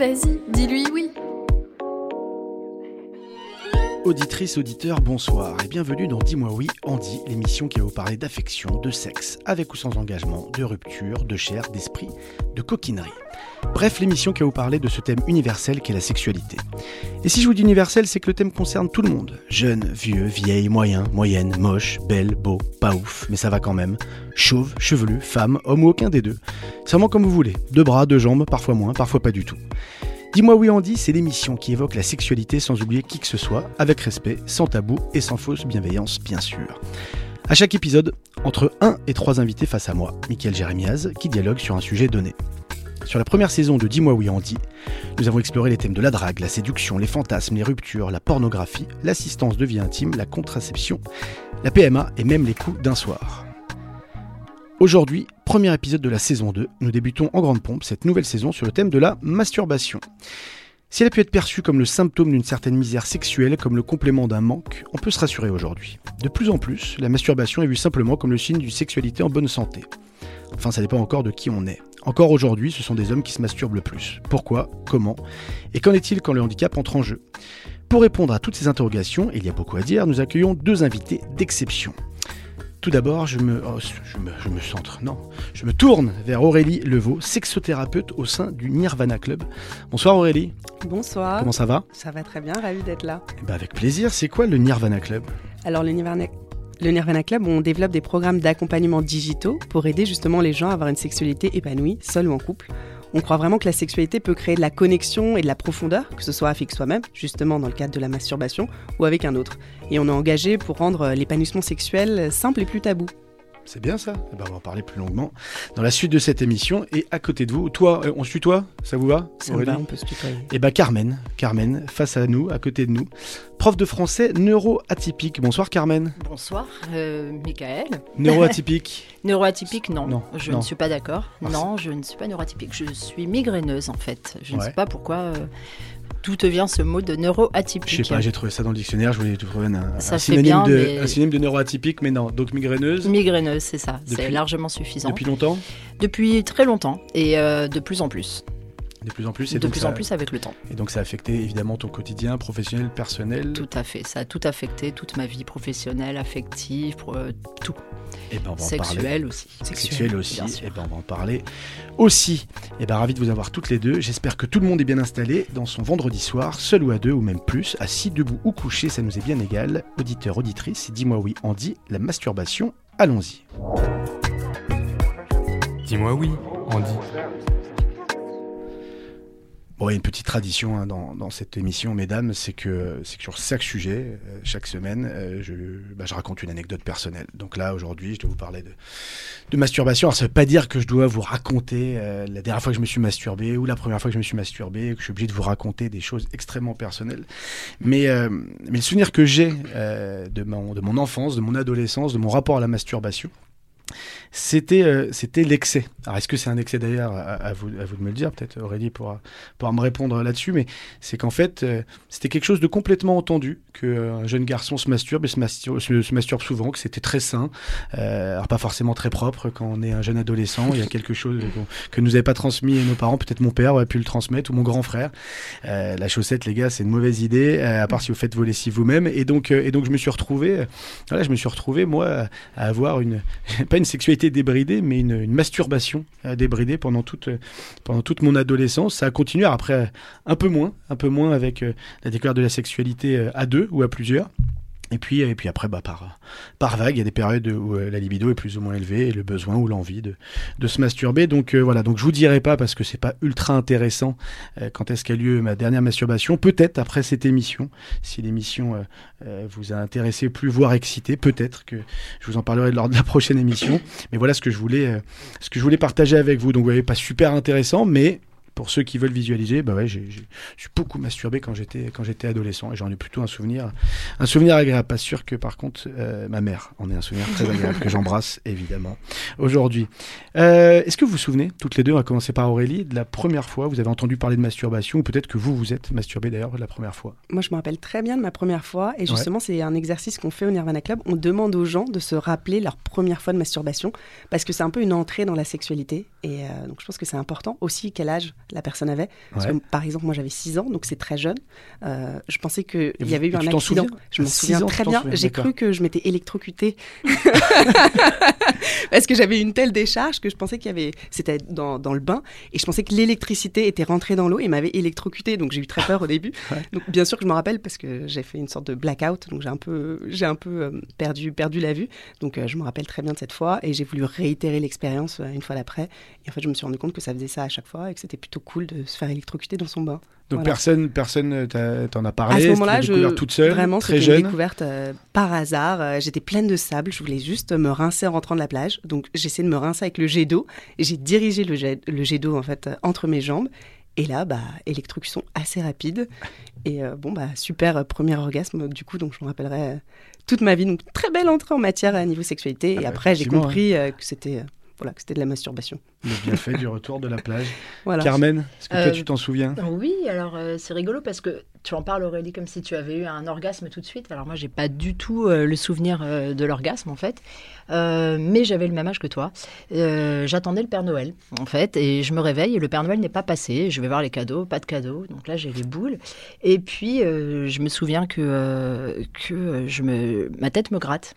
Vas-y, dis-lui oui. Auditrices, auditeurs, bonsoir et bienvenue dans Dis-moi oui, Andy, l'émission qui va vous parler d'affection, de sexe, avec ou sans engagement, de rupture, de chair, d'esprit, de coquinerie. Bref, l'émission qui va vous parler de ce thème universel qu'est la sexualité. Et si je vous dis universel, c'est que le thème concerne tout le monde. Jeune, vieux, vieille, moyen, moyenne, moche, belle, beau, pas ouf, mais ça va quand même. Chauve, chevelu, femme, homme ou aucun des deux. C'est vraiment comme vous voulez. Deux bras, deux jambes, parfois moins, parfois pas du tout. Dis-moi oui Andy, c'est l'émission qui évoque la sexualité sans oublier qui que ce soit, avec respect, sans tabou et sans fausse bienveillance bien sûr. À chaque épisode, entre 1 et 3 invités face à moi, Michael Jérémiaz, qui dialogue sur un sujet donné. Sur la première saison de Dis-moi oui Andy, nous avons exploré les thèmes de la drague, la séduction, les fantasmes, les ruptures, la pornographie, l'assistance de vie intime, la contraception, la PMA et même les coups d'un soir. Aujourd'hui, premier épisode de la saison 2, nous débutons en grande pompe cette nouvelle saison sur le thème de la masturbation. Si elle a pu être perçue comme le symptôme d'une certaine misère sexuelle, comme le complément d'un manque, on peut se rassurer aujourd'hui. De plus en plus, la masturbation est vue simplement comme le signe d'une sexualité en bonne santé. Enfin, ça dépend encore de qui on est. Encore aujourd'hui, ce sont des hommes qui se masturbent le plus. Pourquoi? Comment? Et qu'en est-il quand le handicap entre en jeu? Pour répondre à toutes ces interrogations, il y a beaucoup à dire, nous accueillons deux invités d'exception. Tout d'abord, je me, oh, je me, je me centre, non, je me tourne vers Aurélie Levaux, sexothérapeute au sein du Nirvana Club. Bonsoir Aurélie, Bonsoir. comment ça va? Ça va très bien, ravi d'être là. Eh ben, Avec plaisir, c'est quoi le Nirvana Club? Alors le Nirvana, le Nirvana Club, on développe des programmes d'accompagnement digitaux pour aider justement les gens à avoir une sexualité épanouie, seule ou en couple. On croit vraiment que la sexualité peut créer de la connexion et de la profondeur, que ce soit avec soi-même, justement dans le cadre de la masturbation, ou avec un autre. Et on est engagé pour rendre l'épanouissement sexuel simple et plus tabou. C'est bien ça Eh ben, On va en parler plus longuement dans la suite de cette émission. Et à côté de vous, toi, euh, on se tutoie? Ça vous va Ça va, on peut se tutoyer. Eh ben Carmen, Carmen, face à nous, à côté de nous, prof de français neuroatypique. Bonsoir Carmen. Bonsoir, euh, Michael. Neuroatypique. Neuroatypique, non. Non, je non. ne suis pas d'accord. Non, je ne suis pas neuroatypique. Je suis migraineuse, en fait. Je ne sais pas pourquoi. euh, D'où te vient ce mot de neuroatypique Je sais pas, j'ai trouvé ça dans le dictionnaire, je voulais trouver un, un synonyme bien, de, mais- un synonyme de neuroatypique, mais non. Donc migraineuse, Migraineuse, c'est ça. Depuis- C'est largement suffisant. depuis longtemps? Depuis très longtemps et euh, de plus en plus. De plus en plus. Et de donc plus ça, en plus avec le temps. Et donc ça a affecté évidemment ton quotidien professionnel, personnel. Tout à fait. Ça a tout affecté, toute ma vie professionnelle, affective, euh, tout. Et ben on va en parler. Sexuelle aussi. Sexuel aussi, bien sûr. et ben on va en parler aussi. Et ben ravi de vous avoir toutes les deux. J'espère que tout le monde est bien installé dans son vendredi soir, seul ou à deux ou même plus, assis, debout ou couché, ça nous est bien égal. Auditeur, auditrice, dis-moi oui, Andy, la masturbation, allons-y. Dis-moi oui, Andy. Bon, il y a une petite tradition hein, dans, cette émission, mesdames, c'est que, sur chaque sujet, euh, chaque semaine, euh, je, bah, je raconte une anecdote personnelle. Donc là, aujourd'hui, je dois vous parler de, masturbation. Alors, ça veut pas dire que je dois vous raconter euh, la dernière fois que je me suis masturbé ou la première fois que je me suis masturbé, que je suis obligé de vous raconter des choses extrêmement personnelles. Mais, le souvenir que j'ai de mon enfance, de mon adolescence, de mon rapport à la masturbation, c'était euh, c'était l'excès. Alors est-ce que c'est un excès d'ailleurs à, vous, à vous de me le dire? Peut-être Aurélie pourra, pourra me répondre là-dessus, mais c'est qu'en fait euh, c'était quelque chose de complètement entendu qu'un jeune garçon se masturbe et se, mastur- se, se masturbe souvent, que c'était très sain, euh, alors pas forcément très propre quand on est un jeune adolescent. Il y a quelque chose que nous avaient pas transmis nos parents, peut-être mon père aurait pu le transmettre ou mon grand frère. Euh, la chaussette les gars c'est une mauvaise idée, euh, à part si vous faites vos lessives vous-même. Et donc euh, et donc je me suis retrouvé, euh, voilà je me suis retrouvé moi à avoir une une sexualité débridée, mais une, masturbation euh, débridée pendant toute, euh, pendant toute mon adolescence. Ça a continué après euh, un peu moins, un peu moins avec la découverte de la sexualité à deux ou à plusieurs. Et puis, et puis après, bah, par, par vague, il y a des périodes où euh, la libido est plus ou moins élevée et le besoin ou l'envie de, de se masturber. Donc euh, voilà, donc je vous dirai pas parce que c'est pas ultra intéressant euh, quand est-ce qu'a lieu ma dernière masturbation. Peut-être après cette émission, si l'émission euh, euh, vous a intéressé plus, voire excité, peut-être que je vous en parlerai lors de la prochaine émission. Mais voilà ce que je voulais, euh, ce que je voulais partager avec vous. Donc vous voyez, pas super intéressant, mais pour ceux qui veulent visualiser, bah ouais, je suis beaucoup masturbé quand j'étais quand j'étais adolescent et j'en ai plutôt un souvenir un souvenir agréable. Pas sûr que par contre euh, ma mère en ait un souvenir très agréable que j'embrasse évidemment aujourd'hui. Euh, est-ce que vous vous souvenez toutes les deux, on va commencer par Aurélie, de la première fois où vous avez entendu parler de masturbation ou peut-être que vous vous êtes masturbé d'ailleurs la première fois? Moi, je me rappelle très bien de ma première fois. Et justement, c'est un exercice qu'on fait au Nirvana Club. On demande aux gens de se rappeler leur première fois de masturbation. Parce que c'est un peu une entrée dans la sexualité. Et euh, donc, je pense que c'est important. Aussi, quel âge la personne avait. Parce Ouais. que, par exemple, moi, j'avais 6 ans, donc c'est très jeune. Euh, je pensais qu'il y avait eu un accident. Je m'en souviens ans, très bien. J'ai cru que je m'étais électrocutée. Parce que j'avais une telle décharge que je pensais qu'il y avait. C'était dans, dans le bain. Et je pensais que l'électricité était rentrée dans l'eau et m'avait électrocutée. Donc j'ai eu très peur au début. Donc bien sûr que je me rappelle parce que j'ai fait une sorte de blackout. Donc j'ai un peu, j'ai un peu euh, perdu, perdu la vue. Donc euh, je me rappelle très bien de cette fois. Et j'ai voulu réitérer l'expérience euh, une fois d'après. Et en fait, je me suis rendu compte que ça faisait ça à chaque fois et que c'était plutôt cool de se faire électrocuter dans son bain. Donc Voilà. personne personne euh, t'en a parlé. À ce moment-là, je toute seule, vraiment très jeune. une découverte euh, par hasard. Euh, J'étais pleine de sable, je voulais juste me rincer en rentrant de la plage. Donc j'essayais de me rincer avec le jet d'eau j'ai dirigé le jet, le jet d'eau en fait euh, entre mes jambes. Et là, bah, électrocution assez rapide. Et bon, bah, super premier orgasme, du coup, donc je me rappellerai toute ma vie. Donc, très belle entrée en matière à niveau sexualité. Ah et bah, après, j'ai compris que c'était voilà, que c'était de la masturbation. Le bienfait du retour de la plage. Voilà. Carmen, est-ce que toi Euh, tu t'en souviens? Oui, alors euh, c'est rigolo parce que tu en parles Aurélie comme si tu avais eu un orgasme tout de suite. Alors moi j'ai pas du tout euh, le souvenir euh, de l'orgasme en fait, Euh, mais j'avais le même âge que toi. Euh, J'attendais le Père Noël en fait et je me réveille et le Père Noël n'est pas passé. Je vais voir les cadeaux, pas de cadeaux. Donc là j'ai les boules et puis euh, je me souviens que euh, que je me ma tête me gratte.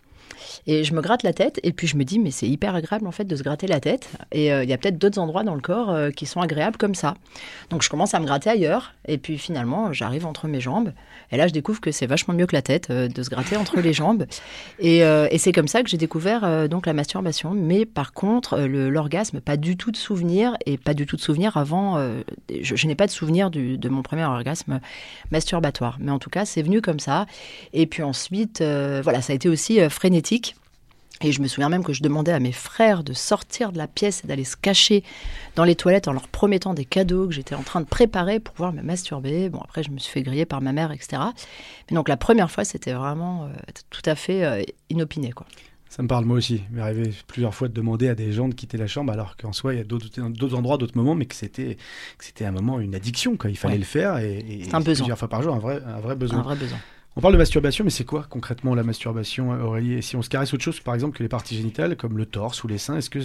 Et je me gratte la tête et puis je me dis mais c'est hyper agréable en fait de se gratter la tête et euh, il y a peut-être d'autres endroits dans le corps euh, qui sont agréables comme ça. Donc je commence à me gratter ailleurs et puis finalement j'arrive entre mes jambes et là je découvre que c'est vachement mieux que la tête euh, de se gratter entre les jambes et, c'est comme ça que j'ai découvert donc la masturbation. Mais par contre l'orgasme pas du tout de souvenir et pas du tout de souvenir avant. je, n'ai pas de souvenir de mon premier orgasme masturbatoire. Mais en tout cas c'est venu comme ça et puis ensuite voilà ça a été aussi euh, Et je me souviens même que je demandais à mes frères de sortir de la pièce et d'aller se cacher dans les toilettes en leur promettant des cadeaux que j'étais en train de préparer pour pouvoir me masturber. Bon, après, je me suis fait griller par ma mère, etc. Mais donc, la première fois, c'était vraiment euh, tout à fait euh, inopiné, quoi. Ça me parle moi aussi. Il m'est arrivé plusieurs fois de demander à des gens de quitter la chambre alors qu'en soi il y a d'autres endroits, d'autres moments, mais que c'était un moment, une addiction. Quoi. Il fallait Ouais. le faire et, un besoin. plusieurs fois par jour, un vrai, un vrai Un besoin. vrai besoin. On parle de masturbation, mais c'est quoi concrètement la masturbation, Aurélie? Et si on se caresse autre chose, par exemple, que les parties génitales, comme le torse ou les seins, est-ce que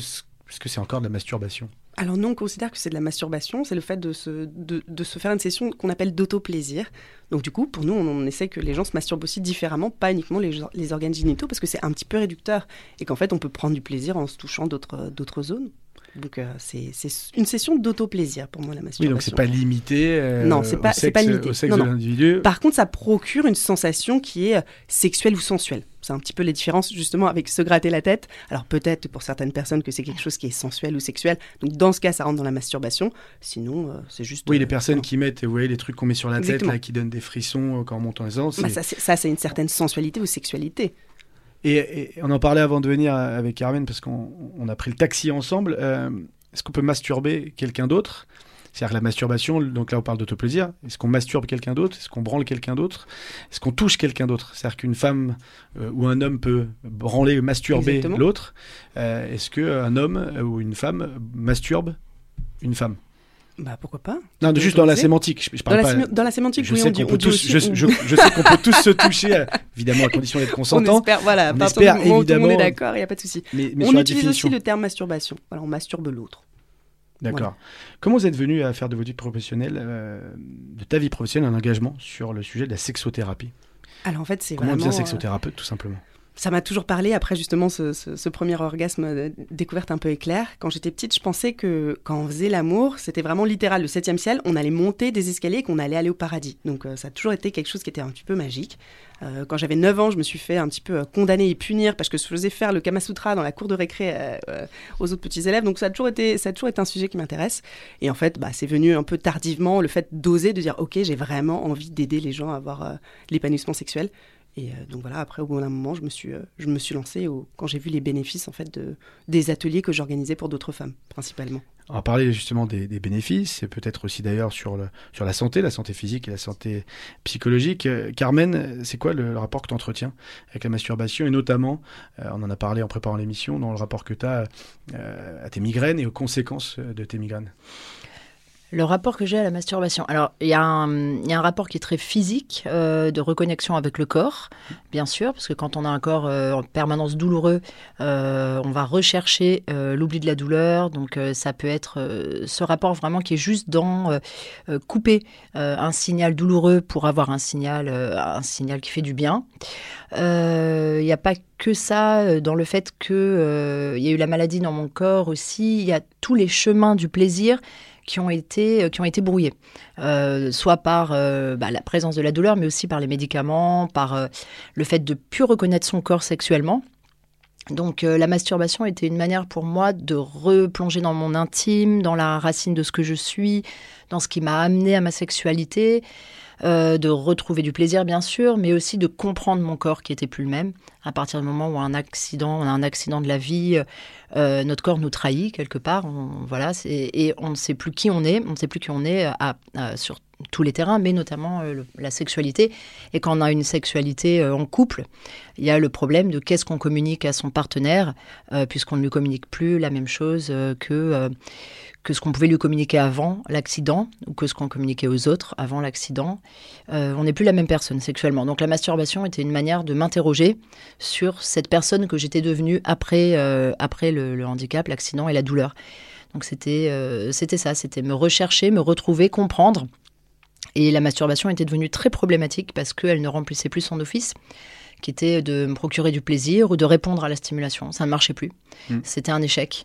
c'est encore de la masturbation? Alors nous, on considère que c'est de la masturbation, c'est le fait de se, de, se faire une session qu'on appelle d'auto-plaisir. Donc du coup, pour nous, on, essaie que les gens se masturbent aussi différemment, pas uniquement les, les organes génitaux, parce que c'est un petit peu réducteur, et qu'en fait, on peut prendre du plaisir en se touchant d'autres zones. Donc euh, c'est une session d'auto-plaisir pour moi, la Oui, masturbation. donc c'est pas limité. euh, Non, c'est pas- au c'est pas sexe- limité. Au sexe Non, de l'individu. Par contre, ça procure une sensation qui est euh, sexuelle ou sensuelle. C'est un petit peu les différences justement avec se gratter la tête. Alors peut-être pour certaines personnes que c'est quelque chose qui est sensuel ou sexuel. Donc dans ce cas, ça rentre dans la masturbation. Sinon, euh, c'est juste... Oui, euh, les personnes qui mettent, vous voyez, les trucs qu'on met sur la Exactement. tête, là, qui donnent des frissons quand on monte en aisance. Bah, ça, c'est- ça, c'est une certaine sensualité ou sexualité. Et, et on en parlait avant de venir avec Carmen parce qu'on on a pris le taxi ensemble. Euh, Est-ce qu'on peut masturber quelqu'un d'autre? C'est-à-dire que la masturbation, donc là on parle d'autoplaisir. Est-ce qu'on masturbe quelqu'un d'autre? Est-ce qu'on branle quelqu'un d'autre? Est-ce qu'on touche quelqu'un d'autre? C'est-à-dire qu'une femme euh, ou un homme peut branler, masturber l'autre. Euh, Est-ce qu'un homme euh, ou une femme masturbe une femme? Bah pourquoi pas Non, juste dans la sémantique. Je, dans parle la, pas. sémi- dans la sémantique, Je oui, sais on qu'on on peut tous, je, on- je- je sais qu'on peut tous se toucher, euh, évidemment à condition d'être on consentant. espère, voilà, on espère où tout le monde est évidemment- d'accord, il n'y a pas de souci. Mais, mais On la utilise définition. aussi le terme masturbation. Voilà, on masturbe l'autre. D'accord. Comment vous êtes venu à faire de votre vie professionnelle, euh, de ta vie professionnelle, un engagement sur le sujet de la sexothérapie? Alors en fait, c'est Comment on devient euh, sexothérapeute, tout simplement? Ça m'a toujours parlé après justement ce, premier orgasme euh, découverte un peu éclair. Quand j'étais petite, je pensais que quand on faisait l'amour, c'était vraiment littéral. Le septième ciel, on allait monter des escaliers et qu'on allait aller au paradis. Donc euh, ça a toujours été quelque chose qui était un petit peu magique. Euh, quand j'avais 9 ans, je me suis fait un petit peu condamner et punir parce que je faisais faire le Kama Sutra dans la cour de récré aux autres petits élèves. Donc ça a toujours été, ça a toujours été un sujet qui m'intéresse. Et en fait, bah, c'est venu un peu tardivement le fait d'oser, de dire ok, j'ai vraiment envie d'aider les gens à avoir l'épanouissement sexuel. Et donc voilà, après, au bout d'un moment, je me suis, je me suis lancée quand j'ai vu les bénéfices en fait de, des ateliers que j'organisais pour d'autres femmes, principalement. On va parler justement des, bénéfices, et peut-être aussi d'ailleurs sur, sur la santé, la santé physique et la santé psychologique. Carmen, c'est quoi le, rapport que tu entretiens avec la masturbation Et notamment, on en a parlé en préparant l'émission, dans le rapport que tu as à tes migraines et aux conséquences de tes migraines? Le rapport que j'ai à la masturbation. Alors, il y, a un rapport qui est très physique, euh, de reconnexion avec le corps, bien sûr, parce que quand on a un corps euh, en permanence douloureux, euh, on va rechercher l'oubli de la douleur. Donc, ça peut être ce rapport vraiment qui est juste dans couper un signal douloureux pour avoir un signal, un signal qui fait du bien. Il n'y a pas que ça dans le fait qu'il il y a eu la maladie dans mon corps aussi. Il y a tous les chemins du plaisir qui ont été, euh, qui ont été brouillés, euh, soit par euh, bah, la présence de la douleur, mais aussi par les médicaments, par le fait de plus reconnaître son corps sexuellement. Donc la masturbation était une manière pour moi de replonger dans mon intime, dans la racine de ce que je suis, dans ce qui m'a amené à ma sexualité, de retrouver du plaisir bien sûr, mais aussi de comprendre mon corps qui était plus le même. À partir du moment où un accident, on a un accident de la vie, euh, notre corps nous trahit quelque part. voilà, et on ne sait plus qui on est, on ne sait plus qui on est sur tous les terrains, mais notamment euh, la sexualité. Et quand on a une sexualité euh, en couple, il y a le problème de qu'est-ce qu'on communique à son partenaire, puisqu'on ne lui communique plus la même chose que que ce qu'on pouvait lui communiquer avant l'accident ou que ce qu'on communiquait aux autres avant l'accident. Euh, on n'est plus la même personne sexuellement. Donc la masturbation était une manière de m'interroger sur cette personne que j'étais devenue après, euh, après le, handicap, l'accident et la douleur. Donc c'était euh, c'était ça, c'était me rechercher, me retrouver, comprendre. Et la masturbation était devenue très problématique parce qu'elle ne remplissait plus son office qui était de me procurer du plaisir ou de répondre à la stimulation. Ça ne marchait plus. Mm. C'était un échec.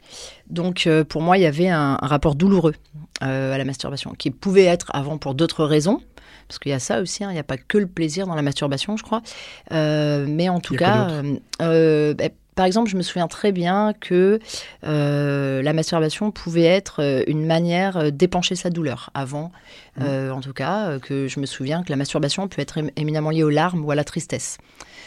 Donc euh, pour moi, il y avait un, rapport douloureux euh, à la masturbation, qui pouvait être avant pour d'autres raisons. Parce qu'il y a ça aussi, hein. il n'y a pas que le plaisir dans la masturbation, je crois. Euh, mais en tout cas, bah, par exemple, je me souviens très bien que la masturbation pouvait être une manière d'épancher sa douleur. Avant, mm. en tout cas, que je me souviens que la masturbation peut être éminemment liée aux larmes ou à la tristesse.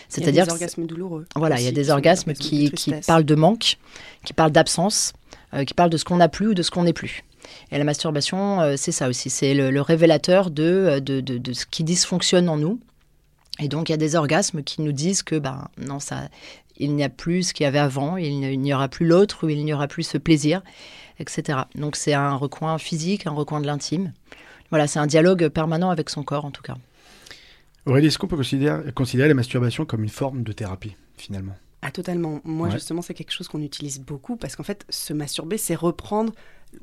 C'est-à-dire des orgasmes douloureux. Voilà, il y a des orgasmes qui, qui, parlent de manque, qui parlent d'absence, euh, qui parlent de ce qu'on n'a plus ou de ce qu'on n'est plus. Et la masturbation, euh, c'est ça aussi, c'est le, révélateur euh, de, de, de, ce qui dysfonctionne en nous. Et donc il y a des orgasmes qui nous disent que ben non ça, il n'y a plus ce qu'il y avait avant, il n'y aura plus l'autre ou il n'y aura plus ce plaisir, etc. Donc c'est un recoin physique, un recoin de l'intime. Voilà, c'est un dialogue permanent avec son corps en tout cas. Aurélie, est-ce qu'on peut considérer, considérer la masturbation comme une forme de thérapie, finalement? Ah, totalement. Moi, justement, c'est quelque chose qu'on utilise beaucoup parce qu'en fait, se masturber, c'est reprendre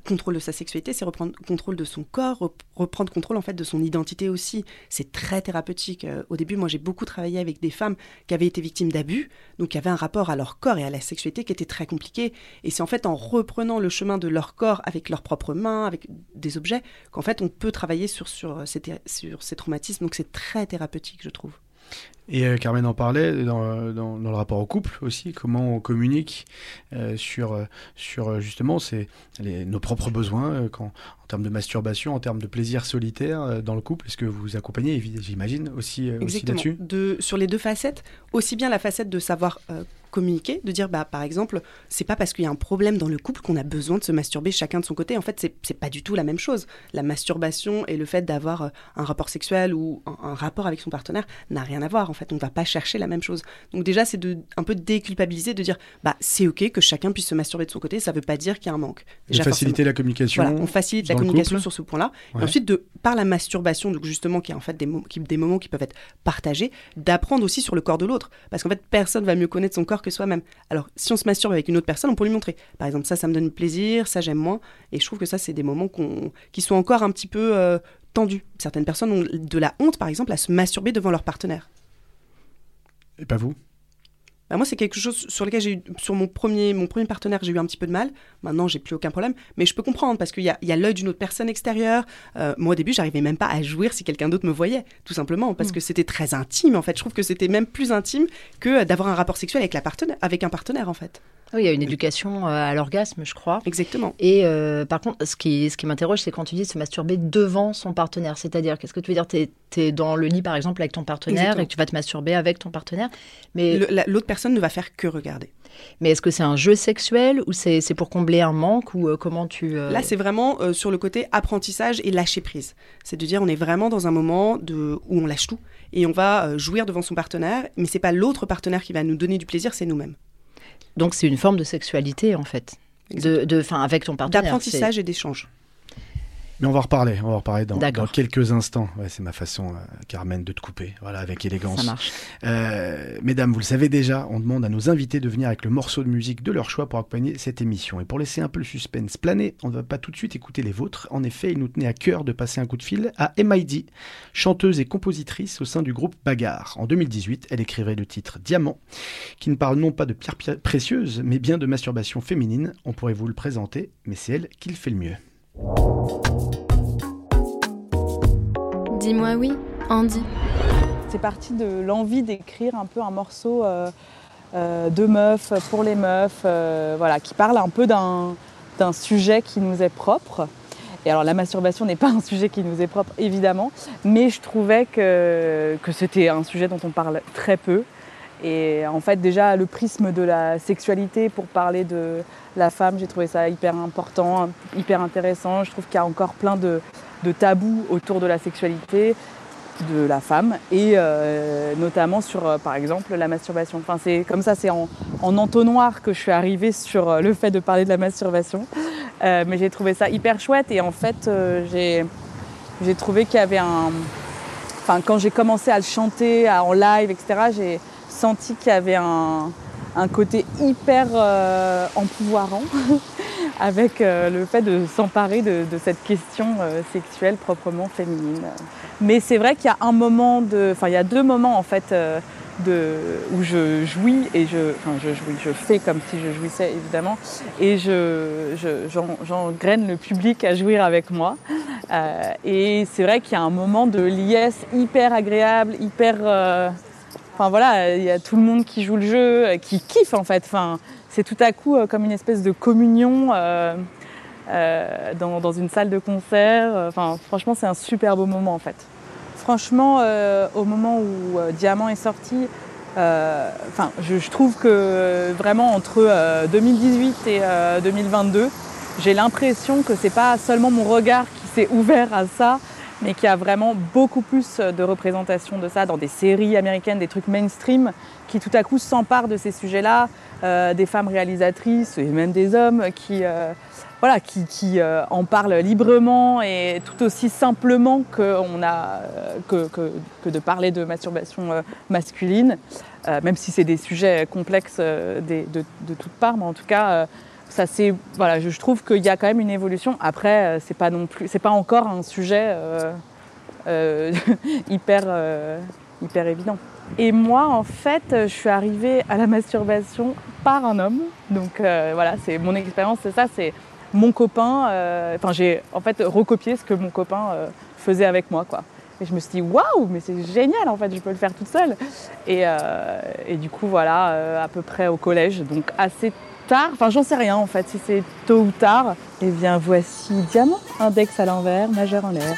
contrôle de sa sexualité, c'est reprendre contrôle de son corps, reprendre contrôle en fait de son identité aussi. C'est très thérapeutique. Euh, au début, moi, j'ai beaucoup travaillé avec des femmes qui avaient été victimes d'abus, donc qui avaient un rapport à leur corps et à la sexualité qui était très compliqué. Et c'est en fait en reprenant le chemin de leur corps avec leurs propres mains, avec des objets, qu'en fait on peut travailler sur, sur, euh, ces, sur ces traumatismes. Donc c'est très thérapeutique, je trouve. Et euh, Carmen en parlait dans, dans, le rapport au couple aussi, comment on communique euh, sur, euh, sur justement les, nos propres besoins quand, en termes de masturbation, en termes de plaisir solitaire dans le couple. Est-ce que vous accompagnez, j'imagine, aussi, aussi là-dessus? De, Sur les deux facettes, aussi bien la facette de savoir communiquer, de dire bah par exemple, c'est pas parce qu'il y a un problème dans le couple qu'on a besoin de se masturber chacun de son côté. En fait, c'est pas du tout la même chose. La masturbation et le fait d'avoir euh, un rapport sexuel ou un, rapport avec son partenaire n'a rien à voir. En fait, on va pas chercher la même chose. Donc déjà, c'est de un peu déculpabiliser, de dire bah c'est ok que chacun puisse se masturber de son côté. Ça veut pas dire qu'il y a un manque. Déjà, faciliter la communication. Voilà, on facilite la communication sur ce point-là. Et ensuite, de par la masturbation, donc justement, qui est en fait des, des moments qui peuvent être partagés, d'apprendre aussi sur le corps de l'autre, parce qu'en fait, personne va mieux connaître son corps que soi-même. Alors, si on se masturbe avec une autre personne, on peut lui montrer. Par exemple, ça, ça me donne plaisir, ça, j'aime moins. Et je trouve que ça, c'est des moments qui sont encore un petit peu euh, tendus. Certaines personnes ont de la honte, par exemple, à se masturber devant leur partenaire. Et pas vous? Bah, moi, c'est quelque chose sur lequel j'ai eu, sur mon premier, mon premier partenaire, j'ai eu un petit peu de mal. Maintenant, j'ai plus aucun problème. Mais je peux comprendre parce qu'il y a, y a l'œil d'une autre personne extérieure. Euh, moi, au début, j'arrivais même pas à jouir si quelqu'un d'autre me voyait, tout simplement, parce mm. que c'était très intime. En fait, je trouve que c'était même plus intime que d'avoir un rapport sexuel avec, la partenaire, avec un partenaire, en fait. Oui, il y a une éducation euh, à l'orgasme, je crois. Exactement. Et euh, par contre, ce qui, ce qui m'interroge, c'est quand tu dis se masturber devant son partenaire. C'est-à-dire, qu'est-ce que tu veux dire? Tu es, dans le lit, par exemple, avec ton partenaire Exactement. et que tu vas te masturber avec ton partenaire. Mais, la- L'autre personne ne va faire que regarder. mais est-ce que c'est un jeu sexuel ou c'est c'est pour combler un manque ou euh, comment tu... euh, Là, c'est vraiment euh, sur le côté apprentissage et lâcher prise. C'est de dire, on est vraiment dans un moment de, où on lâche tout et on va jouir devant son partenaire, mais c'est pas l'autre partenaire qui va nous donner du plaisir, c'est nous-mêmes. Donc c'est une forme de sexualité, en fait. De, de, fin, avec ton partenaire. D'apprentissage et d'échange. Mais on va en reparler, on va en reparler dans, quelques instants. Ouais, c'est ma façon, euh, Carmen, de te couper, voilà, avec élégance. Ça marche. Euh, mesdames, vous le savez déjà, on demande à nos invités de venir avec le morceau de musique de leur choix pour accompagner cette émission. Et pour laisser un peu le suspense planer, on ne va pas tout de suite écouter les vôtres. En effet, il nous tenait à cœur de passer un coup de fil à MID, chanteuse et compositrice au sein du groupe Bagarre. En 2018, elle écrivait le titre Diamant, qui ne parle non pas de pierres pi- précieuses, mais bien de masturbation féminine. On pourrait vous le présenter, mais c'est elle qui le fait le mieux. Dis-moi oui, Andy. C'est parti de l'envie d'écrire un peu un morceau euh, euh, de meufs, pour les meufs, euh, voilà, qui parle un peu d'un sujet qui nous est propre. Et alors la masturbation n'est pas un sujet qui nous est propre, évidemment, mais je trouvais que c'était un sujet dont on parle très peu. Et en fait, déjà, le prisme de la sexualité pour parler de la femme, j'ai trouvé ça hyper important, hyper intéressant. Je trouve qu'il y a encore plein de, tabous autour de la sexualité de la femme et euh, notamment sur euh, par exemple la masturbation. Enfin c'est comme ça c'est en, en entonnoir que je suis arrivée sur euh, le fait de parler de la masturbation. Mais j'ai trouvé ça hyper chouette et en fait j'ai trouvé qu'il y avait un enfin quand j'ai commencé à le chanter en live etc j'ai senti qu'il y avait un, un côté hyper euh, empouvoirant avec euh, le fait de s'emparer de, cette question euh, sexuelle proprement féminine. Mais c'est vrai qu'il y a un moment de, enfin il y a deux moments en fait de, où je jouis et je, enfin je jouis, je fais comme si je jouissais évidemment et je, je- j'en- j'engraine le public à jouir avec moi. Et c'est vrai qu'il y a un moment de liesse hyper agréable, hyper, enfin voilà, il y a tout le monde qui joue le jeu, euh, qui kiffe en fait. Enfin, c'est tout à coup euh, comme une espèce de communion. euh, dans, dans une salle de concert. Enfin, franchement, c'est un super beau moment en fait. Franchement, au moment où Diamant est sorti, enfin, je, je trouve que vraiment entre euh, 2018 et euh, 2022, j'ai l'impression que c'est pas seulement mon regard qui s'est ouvert à ça, mais qu'il y a vraiment beaucoup plus de représentation de ça dans des séries américaines, des trucs mainstream qui tout à coup s'emparent de ces sujets-là, euh, des femmes réalisatrices et même des hommes qui, euh, voilà, qui, euh, en parlent librement et tout aussi simplement que, on a, que, que- que de parler de masturbation masculine, même si c'est des sujets complexes de, de toutes parts, mais en tout cas, ça c'est voilà, je, trouve qu'il y a quand même une évolution. Après, euh, c'est pas non plus, c'est pas encore un sujet euh, euh, hyper hyper évident. Et moi, en fait, je suis arrivée à la masturbation par un homme. Donc voilà, c'est mon expérience, c'est ça, c'est mon copain. Enfin, j'ai en fait recopié ce que mon copain faisait avec moi, quoi. Et je me suis dit, waouh, mais c'est génial, en fait, je peux le faire toute seule. Et, du coup, voilà, à peu près au collège, donc assez tard, enfin, j'en sais rien, en fait, si c'est tôt ou tard. Et bien, voici Diamant, index à l'envers, majeur en l'air.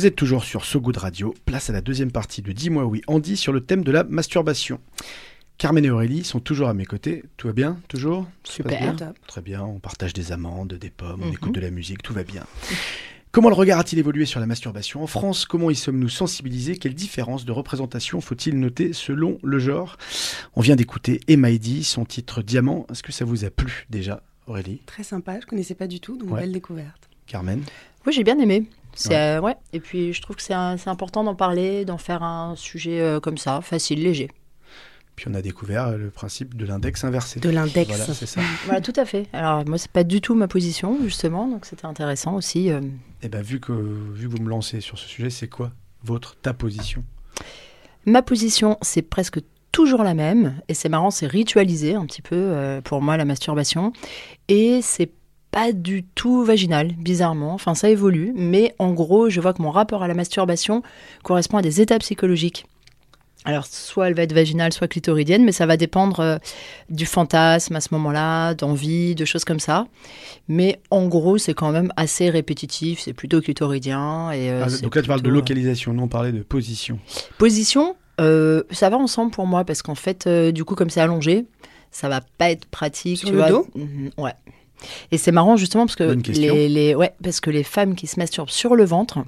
Vous êtes toujours sur So Good Radio, place à la deuxième partie de Dis-moi oui Andy sur le thème de la masturbation. Carmen et Aurélie sont toujours à mes côtés. Tout va bien Toujours? Super. bien? Très bien, on partage des amandes, des pommes, on Mhm. écoute de la musique, tout va bien. Comment le regard a-t-il évolué sur la masturbation? En France Comment y sommes-nous sensibilisés? Quelle différence de représentation faut-il noter selon le genre? On vient d'écouter Emma Eddy, son titre Diamant. Est-ce que ça vous a plu déjà, Aurélie? Très sympa, je connaissais pas du tout, donc Ouais. belle découverte. Carmen? Oui, j'ai bien aimé. C'est Ouais. euh, ouais. Et puis je trouve que c'est important d'en parler, d'en faire un sujet euh, comme ça, facile, léger. Puis on a découvert euh, le principe de l'index inversé. De l'index. Voilà, c'est ça. Voilà, tout à fait. Alors moi, c'est pas du tout ma position justement, donc c'était intéressant aussi. euh. Et bien, vu que, vu que vous me lancez sur ce sujet, c'est quoi votre, ta position? Ma position, c'est presque toujours la même, et c'est marrant, c'est ritualisé un petit peu euh, pour moi la masturbation, et c'est pas du tout vaginal, bizarrement. Enfin, ça évolue, mais en gros, je vois que mon rapport à la masturbation correspond à des étapes psychologiques. Alors, soit elle va être vaginale, soit clitoridienne, mais ça va dépendre euh, du fantasme à ce moment-là, d'envie, de choses comme ça. Mais en gros, c'est quand même assez répétitif, c'est plutôt clitoridien. Et, euh, Ah, Donc là, tu parles de euh, localisation, non, on parlait de position. Position, euh, ça va ensemble pour moi parce qu'en fait, euh, du coup, comme c'est allongé, ça va pas être pratique. Sur tu le vois. dos? Mhm, Ouais. Et c'est marrant justement parce que les, les- ouais, parce que les femmes qui se masturbent sur le ventre,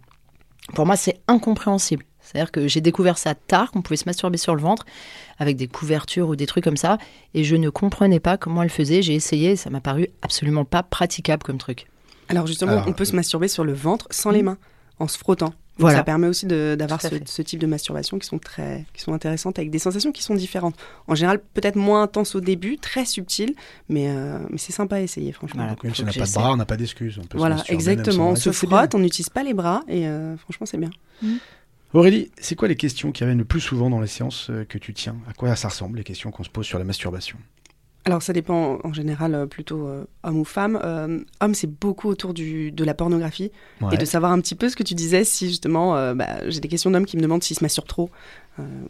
pour moi, c'est incompréhensible. C'est-à-dire que j'ai découvert ça tard, qu'on pouvait se masturber sur le ventre avec des couvertures ou des trucs comme ça, et je ne comprenais pas comment elles faisaient. J'ai essayé, et ça m'a paru absolument pas praticable comme truc. Alors justement, Alors, on peut se euh, masturber sur le ventre sans les mains, en se frottant. Voilà. Ça permet aussi de- d'avoir ce, type de masturbation qui sont très, qui sont intéressantes avec des sensations qui sont différentes. En général, peut-être moins intenses au début, très subtiles, mais, euh, mais c'est sympa à essayer, franchement. Voilà. Donc, même si on n'a que pas de bras, on n'a pas d'excuses. Voilà, exactement. On se frotte, on n'utilise pas les bras et euh, franchement, c'est bien. Aurélie, c'est quoi les questions qui reviennent le plus souvent dans les séances euh, que tu tiens? À quoi ça ressemble, les questions qu'on se pose sur la masturbation? Alors ça dépend en général euh, plutôt euh, homme ou femme. Euh, homme, c'est beaucoup autour du, de la pornographie Ouais. et de savoir un petit peu ce que tu disais si justement euh, bah, j'ai des questions d'hommes qui me demandent s'ils se masturbent trop,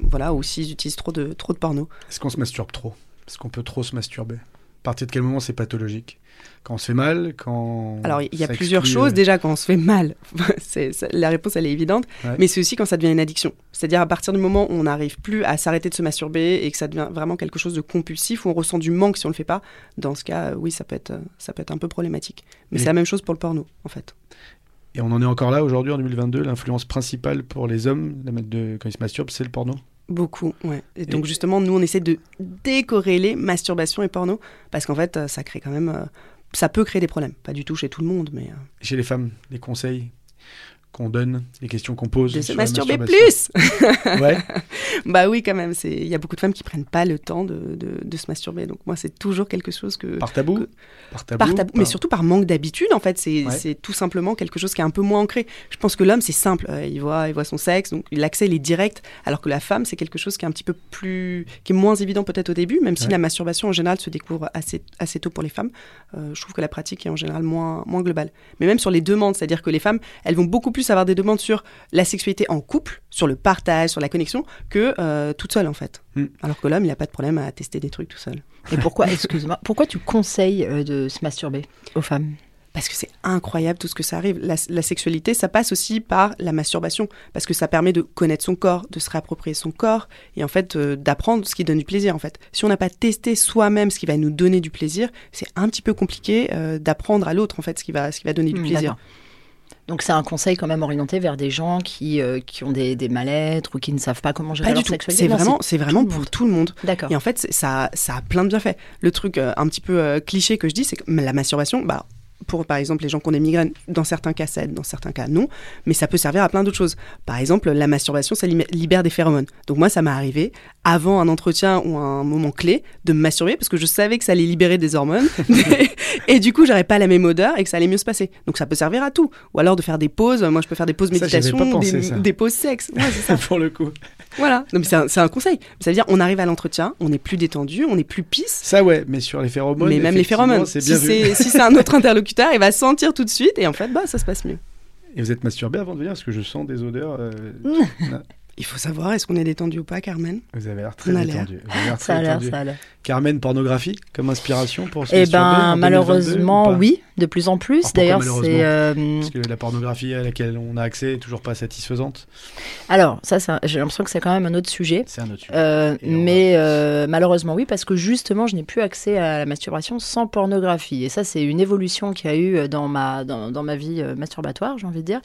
voilà, ou s'ils utilisent trop de, trop de porno. Est-ce qu'on se masturbe trop? Est-ce qu'on peut trop se masturber? À partir de quel moment c'est pathologique? Quand on se fait mal Quand Alors il y a plusieurs exclut, choses. euh, Déjà quand on se fait mal, c'est, ça- la réponse elle est évidente, Ouais. mais c'est aussi quand ça devient une addiction. C'est-à-dire à partir du moment où on n'arrive plus à s'arrêter de se masturber et que ça devient vraiment quelque chose de compulsif, où on ressent du manque si on le fait pas, dans ce cas, oui, ça peut être, ça peut être un peu problématique. Mais Et- c'est la même chose pour le porno en fait. Et on en est encore là aujourd'hui, en 2022. L'influence principale pour les hommes de, quand ils se masturbent, c'est le porno? Beaucoup, ouais. Et donc justement, nous, on essaie de décorréler masturbation et porno, parce qu'en fait, ça crée quand même... euh, ça peut créer des problèmes. Pas du tout chez tout le monde, mais... euh, Chez les femmes, les conseils qu'on donne, les questions qu'on pose. de se masturber plus Ouais. Bah oui, quand même. Il y a beaucoup de femmes qui prennent pas le temps de, de- de se masturber. Donc moi, c'est toujours quelque chose que... Par tabou que- Par tabou, Par tabou, mais par- surtout par manque d'habitude en fait. C'est Ouais. tout simplement quelque chose qui est un peu moins ancré. Je pense que l'homme c'est simple, Euh, il voit, il voit son sexe, donc l'accès il est direct, alors que la femme c'est quelque chose qui est un petit peu plus, qui est moins évident peut-être au début, même si la masturbation en général se découvre assez assez tôt pour les femmes. euh, je trouve que la pratique est en général moins moins globale. Mais même sur les demandes, c'est-à-dire que les femmes elles vont beaucoup plus avoir des demandes sur la sexualité en couple, sur le partage, sur la connexion, que euh, toute seule en fait. Hmm. Alors que l'homme il a pas de problème à tester des trucs tout seul. Et pourquoi, excuse-moi, pourquoi tu conseilles euh, de se masturber aux femmes? Parce que c'est incroyable tout ce que ça arrive. La, la sexualité, ça passe aussi par la masturbation, parce que ça permet de connaître son corps, de se réapproprier son corps, et en fait euh, d'apprendre ce qui donne du plaisir. En fait, si on n'a pas testé soi-même ce qui va nous donner du plaisir, c'est un petit peu compliqué euh, d'apprendre à l'autre en fait ce qui va, ce qui va donner du Hmm, plaisir. Donc c'est un conseil quand même orienté vers des gens qui, euh, qui ont des, des mal-être ou qui ne savent pas comment gérer Pas leur du tout. sexualité. C'est vraiment, c'est vraiment le pour tout le monde. D'accord. Et en fait, ça, ça a plein de bienfaits. Le truc euh, un petit peu euh, cliché que je dis, c'est que la masturbation, bah, pour par exemple les gens qui ont des migraines, dans certains cas ça aide, dans certains cas non, mais ça peut servir à plein d'autres choses. Par exemple, la masturbation, ça libère des phéromones. Donc moi, ça m'est arrivé avant un entretien ou un moment clé de me masturber parce que je savais que ça allait libérer des hormones et du coup, j'aurais pas la même odeur et que ça allait mieux se passer. Donc ça peut servir à tout. Ou alors de faire des pauses. Moi, je peux faire des pauses Ça, méditation, pensé, des, des pauses sexe. Ouais, ça. pour le coup. Voilà. C'est un, conseil. Ça veut dire, on arrive à l'entretien, on est plus détendu, on est plus pisse. Ça, ouais, mais sur les phéromones. mais même les phéromones. Si bien c'est si c'est un autre interlocuteur, il va sentir tout de suite et en fait, bah, ça se passe mieux. Et vous êtes masturbé avant de venir parce que je sens des odeurs. euh. Il faut savoir, est-ce qu'on est détendu ou pas, Carmen? Vous avez l'air très détendu. Ça a l'air, ça a l'air. Carmen, pornographie comme inspiration pour se Eh ben, 2022 ou malheureusement, oui, de plus en plus. D'ailleurs, c'est. euh, Parce que la pornographie à laquelle on a accès est toujours pas satisfaisante. Alors, ça, ça- j'ai l'impression que c'est quand même un autre sujet. C'est un autre sujet. Euh, mais euh, malheureusement, oui, parce que justement, je n'ai plus accès à la masturbation sans pornographie. Et ça, c'est une évolution qu'il y a eu dans ma, dans, dans ma vie masturbatoire, j'ai envie de dire.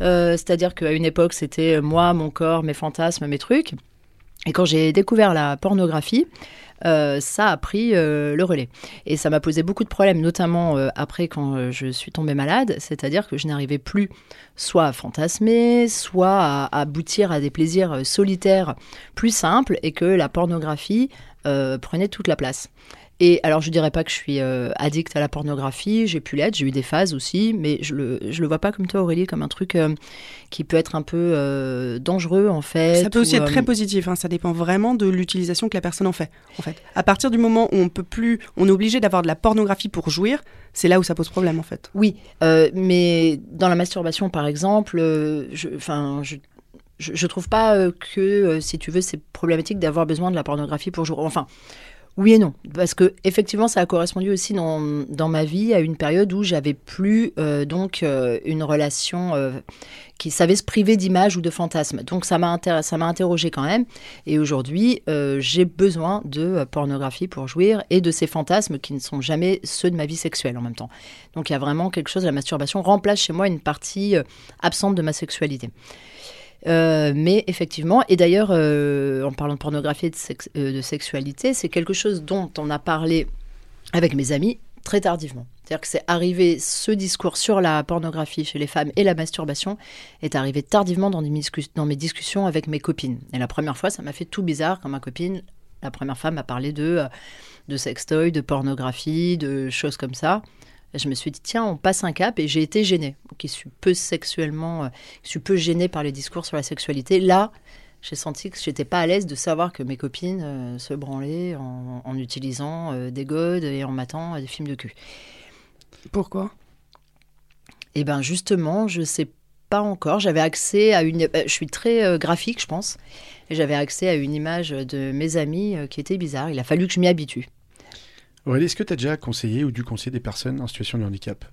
Euh, C'est-à-dire qu'à une époque, c'était moi, mon corps, mes fantasmes, mes trucs. Et quand j'ai découvert la pornographie, euh, ça a pris euh, le relais. Et ça m'a posé beaucoup de problèmes, notamment euh, après quand je suis tombée malade, c'est-à-dire que je n'arrivais plus soit à fantasmer, soit à, aboutir à des plaisirs solitaires plus simples, et que la pornographie prenait toute la place. Et alors, je dirais pas que je suis euh, addict à la pornographie, j'ai pu l'être, j'ai eu des phases aussi, mais je le, je le vois pas comme toi, Aurélie, comme un truc euh, qui peut être un peu euh, dangereux, en fait. Ça peut aussi être euh, très positif, hein, ça dépend vraiment de l'utilisation que la personne en fait. En fait, à partir du moment où on peut plus, on est obligé d'avoir de la pornographie pour jouir, c'est là où ça pose problème en fait. Oui, euh, mais dans la masturbation, par exemple, euh, je, enfin, je, je, je trouve pas euh, que, euh, si tu veux, c'est problématique d'avoir besoin de la pornographie pour jouer. Enfin, oui et non, parce que effectivement, ça a correspondu aussi dans, dans ma vie à une période où j'avais plus euh, donc euh, une relation euh, qui savait se priver d'images ou de fantasmes. Donc ça m'a ça m'a interrogé quand même. Et aujourd'hui, j'ai besoin de pornographie pour jouir et de ces fantasmes qui ne sont jamais ceux de ma vie sexuelle en même temps. Donc il y a vraiment quelque chose, la masturbation remplace chez moi une partie absente de ma sexualité. Euh, mais effectivement, et d'ailleurs, euh, en parlant de pornographie et euh, de sexualité, c'est quelque chose dont on a parlé avec mes amis très tardivement. C'est-à-dire que c'est arrivé, ce discours sur la pornographie chez les femmes et la masturbation est arrivé tardivement dans, discus- dans mes discussions avec mes copines. Et la première fois, ça m'a fait tout bizarre quand ma copine, la première femme, m'a parlé de, de sextoy, de pornographie, de choses comme ça. Je me suis dit, tiens, on passe un cap et j'ai été gênée, qui suis peu sexuellement, euh, suis peu gênée par les discours sur la sexualité. Là, j'ai senti que j'étais pas à l'aise de savoir que mes copines euh, se branlaient en, en utilisant euh, des godes et en matant euh, des films de cul. Pourquoi? Eh ben justement, je sais pas encore. J'avais accès à une. Je suis très graphique, je pense. Et j'avais accès à une image de mes amis qui était bizarre. Il a fallu que je m'y habitue. Aurélie, est-ce que tu as déjà conseillé ou dû conseiller des personnes en situation de handicap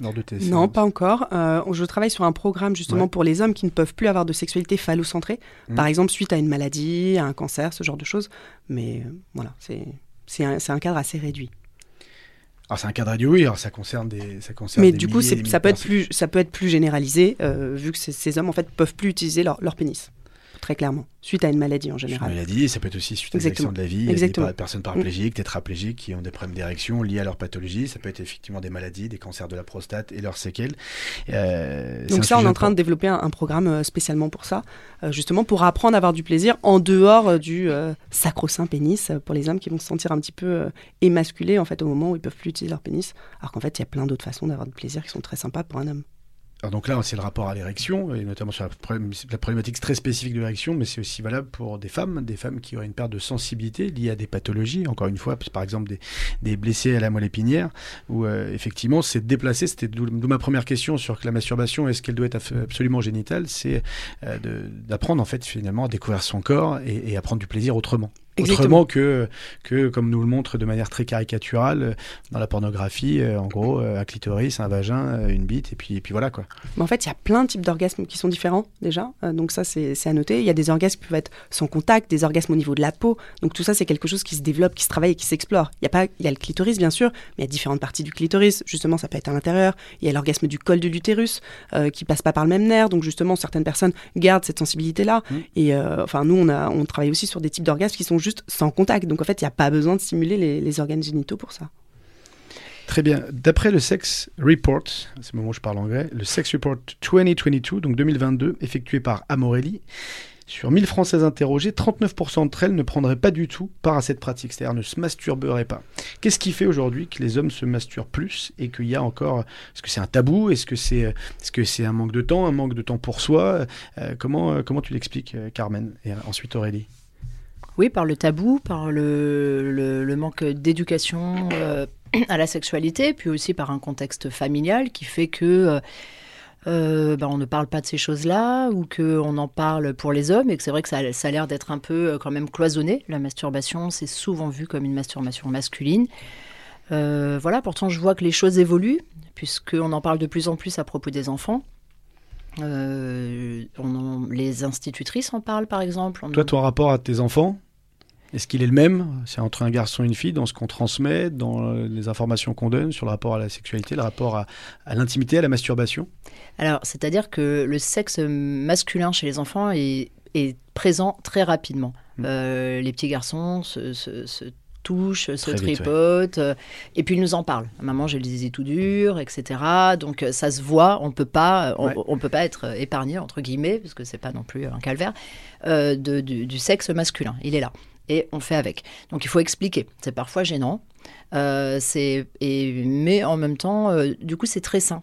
lors de tes Non, séances pas encore. Euh, je travaille sur un programme justement Ouais. pour les hommes qui ne peuvent plus avoir de sexualité phallocentrée, Mhm. par exemple suite à une maladie, à un cancer, ce genre de choses. Mais euh, voilà, c'est un, un cadre assez réduit. Alors c'est un cadre radio, oui, alors ça concerne des, ça concerne Mais des du coup, milliers ça peut être plus, ça peut être plus généralisé euh, vu que ces, ces hommes en fait peuvent plus utiliser leur, leur pénis, très clairement, suite à une maladie en général. Une maladie, ça peut être aussi suite à des Exactement. de la vie, des Exactement. par- personnes paraplégiques, tétraplégiques qui ont des problèmes d'érection liés à leur pathologie. Ça peut être effectivement des maladies, des cancers de la prostate et leurs séquelles. Euh, Donc ça, on est en train de développer un, un programme euh, spécialement pour ça, euh, justement pour apprendre à avoir du plaisir en dehors du euh, sacro-saint pénis pour les hommes qui vont se sentir un petit peu émasculés en fait au moment où ils peuvent plus utiliser leur pénis, alors qu'en fait il y a plein d'autres façons d'avoir du plaisir qui sont très sympas pour un homme. Donc là, c'est le rapport à l'érection, et notamment sur la, problématique très spécifique de l'érection, mais c'est aussi valable pour des femmes, des femmes qui auraient une perte de sensibilité liée à des pathologies, encore une fois, par exemple des, blessés à la moelle épinière, où euh, effectivement c'est déplacé, c'était d'où ma première question sur la masturbation, est-ce qu'elle doit être absolument génitale, c'est euh, d'apprendre en fait finalement à découvrir son corps et à prendre du plaisir autrement. Exactement. Autrement que, que, comme nous le montre de manière très caricaturale euh, dans la pornographie, euh, en gros, euh, un clitoris, un vagin, une bite, et puis, et puis voilà quoi. Mais en fait, il y a plein de types d'orgasmes qui sont différents déjà. Donc ça, c'est à noter. Il y a des orgasmes qui peuvent être sans contact, des orgasmes au niveau de la peau. Donc tout ça, c'est quelque chose qui se développe, qui se travaille et qui s'explore. Il y a pas, il y a le clitoris bien sûr, mais il y a différentes parties du clitoris. Justement, ça peut être à l'intérieur. Il y a l'orgasme du col de l'utérus euh, qui passe pas par le même nerf. Donc justement, certaines personnes gardent cette sensibilité-là. Mm. Et euh, enfin, nous, on a, on travaille aussi sur des types d'orgasmes qui sont juste sans contact. Donc en fait, il n'y a pas besoin de stimuler les, organes génitaux pour ça. Très bien. D'après le Sex Report, c'est le moment où je parle anglais, le Sex Report 2022, donc 2022, effectué par Amorelli, sur 1000 Françaises interrogées, 39% d'entre elles ne prendraient pas du tout part à cette pratique, c'est-à-dire ne se masturberaient pas. Qu'est-ce qui fait aujourd'hui que les hommes se masturbent plus et qu'il y a encore... Est-ce que c'est un tabou? Est-ce que c'est est -ce c'est un manque de temps Un manque de temps pour soi? Euh, comment, euh, comment tu l'expliques, euh, Carmen Et ensuite Aurélie? Oui, par le tabou, par le, le- le manque d'éducation euh, à la sexualité, puis aussi par un contexte familial qui fait que euh, euh, bah, on ne parle pas de ces choses-là ou qu'on en parle pour les hommes et que c'est vrai que ça, ça a l'air d'être un peu quand même cloisonné. La masturbation, c'est souvent vu comme une masturbation masculine. Euh, voilà, pourtant je vois que les choses évoluent puisqu'on en parle de plus en plus à propos des enfants. Euh, on en- les institutrices en parlent par exemple. On Toi, en- ton rapport à tes enfants, est-ce qu'il est le même C'est entre un garçon et une fille dans ce qu'on transmet, dans euh, les informations qu'on donne sur le rapport à la sexualité, le rapport à, à l'intimité, à la masturbation? Alors, c'est-à-dire que le sexe masculin chez les enfants est, est présent très rapidement. Mm. Euh, les petits garçons se, se- se ouais. tripotent, euh, et puis ils nous en parlent. Maman, j'ai le zizi tout dur, etc. Donc ça se voit, on peut pas, on, Ouais. on peut pas être épargné entre guillemets, parce que c'est pas non plus un calvaire, euh, de- du, du sexe masculin. Il est là. Et on fait avec. Donc il faut expliquer. C'est parfois gênant. Euh, c'est et mais en même temps, euh, du coup, c'est très sain.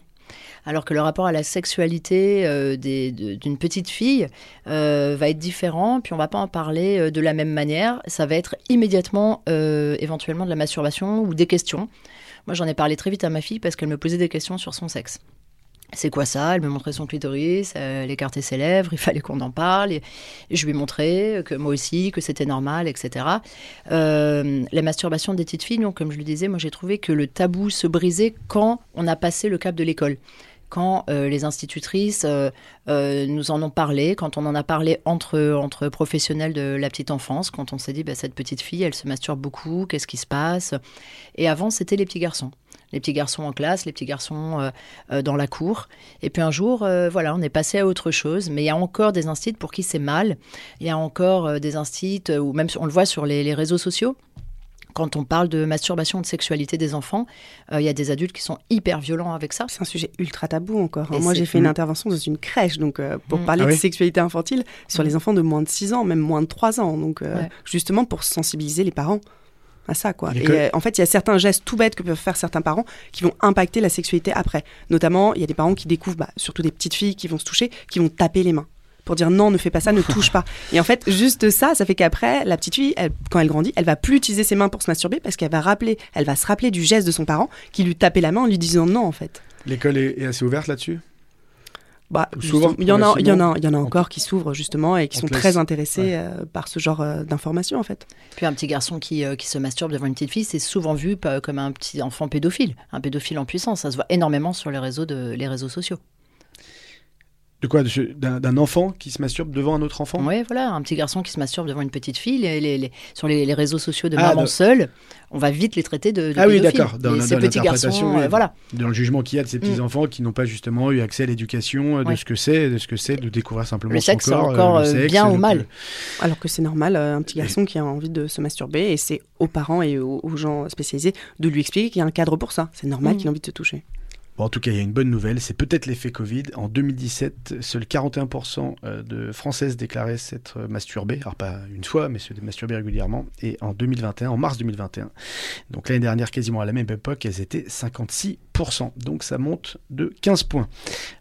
Alors que le rapport à la sexualité euh, d'une petite fille va être différent, puis on va pas en parler de la même manière. Ça va être immédiatement, éventuellement, de la masturbation ou des questions. Moi, j'en ai parlé très vite à ma fille parce qu'elle me posait des questions sur son sexe. C'est quoi ça? Elle me montrait son clitoris, elle écartait ses lèvres, il fallait qu'on en parle. Et je lui montrais que moi aussi, que c'était normal, etc. Euh, la masturbation des petites filles, donc, comme je le disais, moi j'ai trouvé que le tabou se brisait quand on a passé le cap de l'école. Quand euh, les institutrices euh, euh, nous en ont parlé, quand on en a parlé entre, entre professionnels de la petite enfance, quand on s'est dit, bah, cette petite fille, elle se masturbe beaucoup, qu'est-ce qui se passe? Et avant, c'était les petits garçons. Les petits garçons en classe, les petits garçons euh, euh, dans la cour. Et puis un jour, euh, voilà, on est passé à autre chose. Mais il y a encore des instits pour qui c'est mal. Il y a encore euh, des instits, euh, ou même on le voit sur les, les réseaux sociaux. Quand on parle de masturbation, de sexualité des enfants, euh, il y a des adultes qui sont hyper violents avec ça. C'est un sujet ultra tabou encore. hein. Et Moi, j'ai fait une Mm. intervention dans une crèche donc euh, pour Mm. parler Ah de oui sexualité infantile sur Mm. les enfants de moins de 6 ans, même moins de 3 ans. Donc, euh, Ouais. justement pour sensibiliser les parents à ça. Quoi. Et euh, en fait, il y a certains gestes tout bêtes que peuvent faire certains parents qui vont impacter la sexualité après. Notamment, il y a des parents qui découvrent, bah, surtout des petites filles qui vont se toucher, qui vont taper les mains pour dire non, ne fais pas ça, ne touche pas. Et en fait, juste ça, ça fait qu'après, la petite fille, elle- quand elle grandit, elle va plus utiliser ses mains pour se masturber parce qu'elle va rappeler, elle va se rappeler du geste de son parent qui lui tapait la main en lui disant non, en fait. L'école est, est assez ouverte là-dessus? Bah, souvent, il y en a, il y en a, il y en a en- encore qui s'ouvrent justement et qui sont classe. très intéressés Ouais. euh, par ce genre euh, d'informations en fait. Puis un petit garçon qui, euh, qui se masturbe devant une petite fille, c'est souvent vu comme un petit enfant pédophile, un pédophile en puissance. Ça se voit énormément sur les réseaux, de, les réseaux sociaux. De quoi D'un enfant qui se masturbe devant un autre enfant? Oui, voilà, un petit garçon qui se masturbe devant une petite fille. les- les- les- sur les, les réseaux sociaux de Ah, maman de- seule, on va vite les traiter de, de Ah oui, d'accord, dans ces dans petits garçons, oui. euh, voilà. Dans le jugement qu'il y a de ces Mm. petits-enfants qui n'ont pas justement eu accès à l'éducation, euh, de Ouais. ce que c'est, de ce que c'est de découvrir simplement Le son sexe, corps, encore, le euh, sexe, bien ou mal. Alors que c'est normal, euh, un petit garçon qui a envie de se masturber et c'est aux parents et aux, aux gens spécialisés de lui expliquer qu'il y a un cadre pour ça. C'est normal Mm. qu'il ait envie de se toucher. Bon, en tout cas, il y a une bonne nouvelle, c'est peut-être l'effet Covid. En 2017, seuls 41% euh, de Françaises déclaraient s'être masturbées, alors pas une fois, mais se masturber régulièrement. Et en 2021, en mars 2021, donc l'année dernière, quasiment à la même époque, elles étaient 56%. Donc ça monte de 15 points.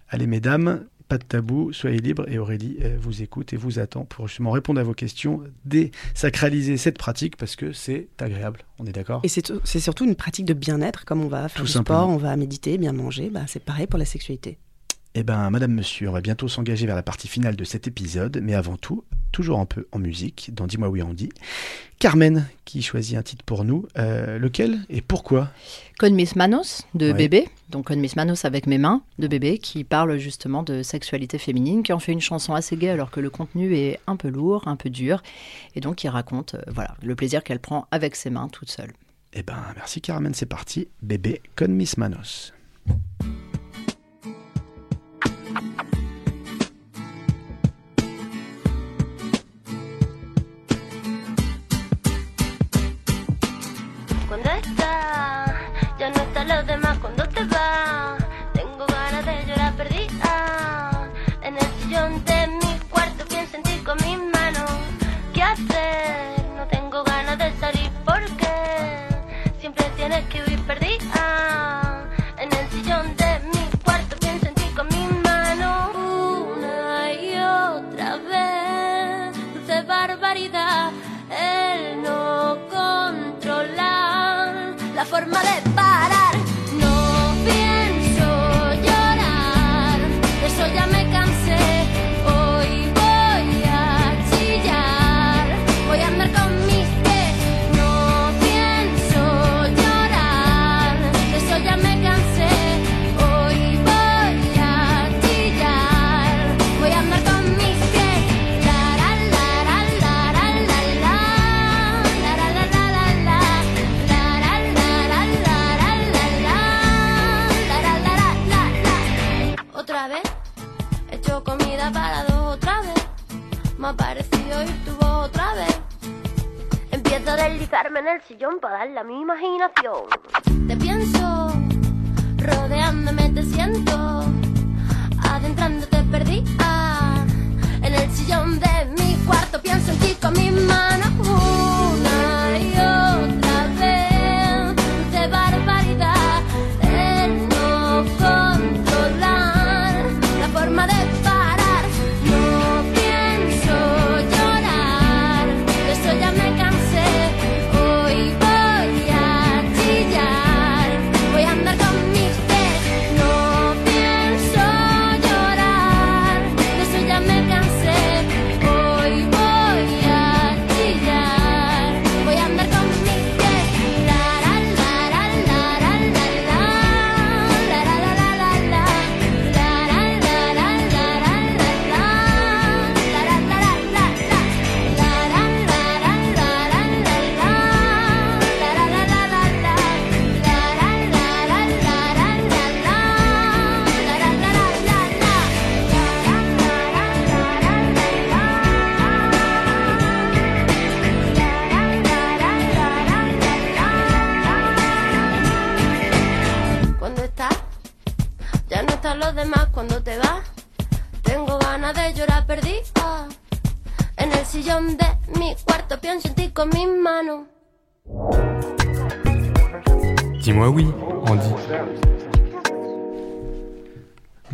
Allez, mesdames, pas de tabou, soyez libres. Et Aurélie euh, vous écoute et vous attend pour justement répondre à vos questions, désacraliser cette pratique parce que c'est agréable. On est d'accord? Et c'est tout- c'est surtout une pratique de bien-être, comme on va faire Tout du simplement. sport, on va méditer, bien manger, bah, c'est pareil pour la sexualité. Eh ben, Madame, Monsieur, on va bientôt s'engager vers la partie finale de cet épisode, mais avant tout, toujours un peu en musique, dans Dis-moi oui, on dit. Carmen, qui choisit un titre pour nous, euh, lequel et pourquoi? Con mis manos de Ouais. bébé, donc Con mis manos avec mes mains de bébé, qui parle justement de sexualité féminine, qui en fait une chanson assez gaie alors que le contenu est un peu lourd, un peu dur, et donc qui raconte euh, voilà le plaisir qu'elle prend avec ses mains toute seule. Eh ben, merci Carmen, c'est parti. Bébé con mis manos. With no está lo demás.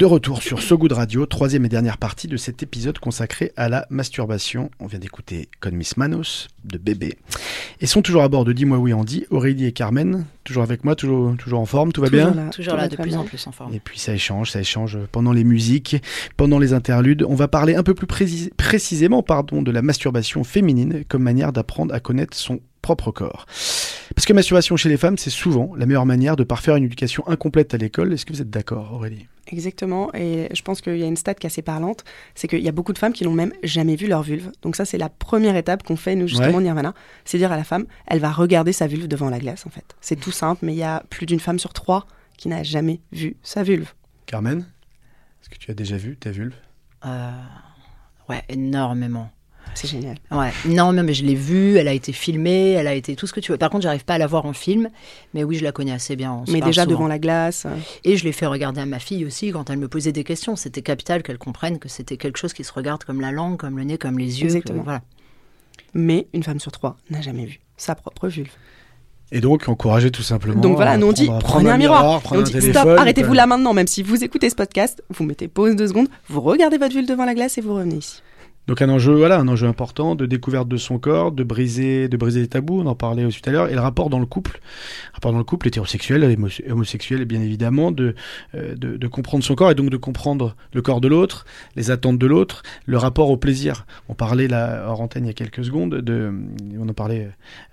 De retour sur So Good Radio, troisième et dernière partie de cet épisode consacré à la masturbation. On vient d'écouter Con Miss Manos de Bébé. Et sont toujours à bord de Dis-moi oui Andy, Aurélie et Carmen, toujours avec moi, toujours, toujours en forme, tout va bien là, Toujours là, de plus bien. en plus en forme. Et puis ça échange, ça échange pendant les musiques, pendant les interludes. On va parler un peu plus précis- précisément pardon, de la masturbation féminine comme manière d'apprendre à connaître son propre corps. Parce que masturbation chez les femmes, c'est souvent la meilleure manière de parfaire une éducation incomplète à l'école. Est-ce que vous êtes d'accord, Aurélie? Exactement, et je pense qu'il y a une stat qui est assez parlante, c'est qu'il y a beaucoup de femmes qui n'ont même jamais vu leur vulve. Donc ça, c'est la première étape qu'on fait, nous, justement, Ouais. Nirvana. C'est dire à la femme, elle va regarder sa vulve devant la glace, en fait. C'est tout simple, mais il y a plus d'une femme sur trois qui n'a jamais vu sa vulve. Carmen? Est-ce que tu as déjà vu ta vulve? Euh, ouais, énormément. C'est génial. Ouais, non, mais je l'ai vue, elle a été filmée, elle a été tout ce que tu veux. Par contre, j'arrive pas à la voir en film, mais oui, je la connais assez bien. on mais déjà souvent. devant la glace. euh, Et je l'ai fait regarder à ma fille aussi quand elle me posait des questions. C'était capital qu'elle comprenne que c'était quelque chose qui se regarde comme la langue, comme le nez, comme les yeux. que- Exactement. voilà. Mais une femme sur trois n'a jamais vu sa propre vulve. Et donc, encourager tout simplement. Donc voilà, à nous on dit prenez prendre un miroir. Et prendre on un dit téléphone, stop, arrêtez-vous quoi. là maintenant. Même si vous écoutez ce podcast, vous mettez pause deux secondes, vous regardez votre vulve devant la glace et vous revenez ici. Donc un enjeu, voilà, un enjeu important de découverte de son corps, de briser, de briser les tabous. On en parlait aussi tout à l'heure. Et le rapport dans le couple, rapport dans le couple hétérosexuel, homosexuel, bien évidemment, de, euh, de de comprendre son corps et donc de comprendre le corps de l'autre, les attentes de l'autre, le rapport au plaisir. On parlait là hors antenne il y a quelques secondes de, on en parlait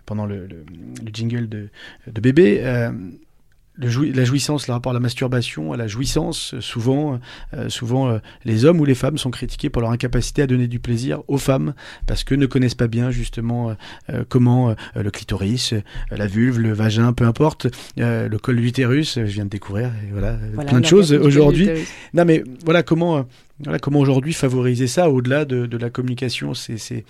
pendant le jingle de, de bébé. euh, le joui- la jouissance, le rapport à la masturbation, à la jouissance, euh, souvent, euh, souvent euh, les hommes ou les femmes sont critiqués pour leur incapacité à donner du plaisir aux femmes parce que ne connaissent pas bien justement euh, comment le clitoris, la vulve, le vagin, peu importe, le col de l'utérus. Je viens de découvrir, et voilà, Voilà, plein de choses aujourd'hui. Non, mais voilà comment, voilà comment aujourd'hui favoriser ça au-delà de, de la communication? C'est,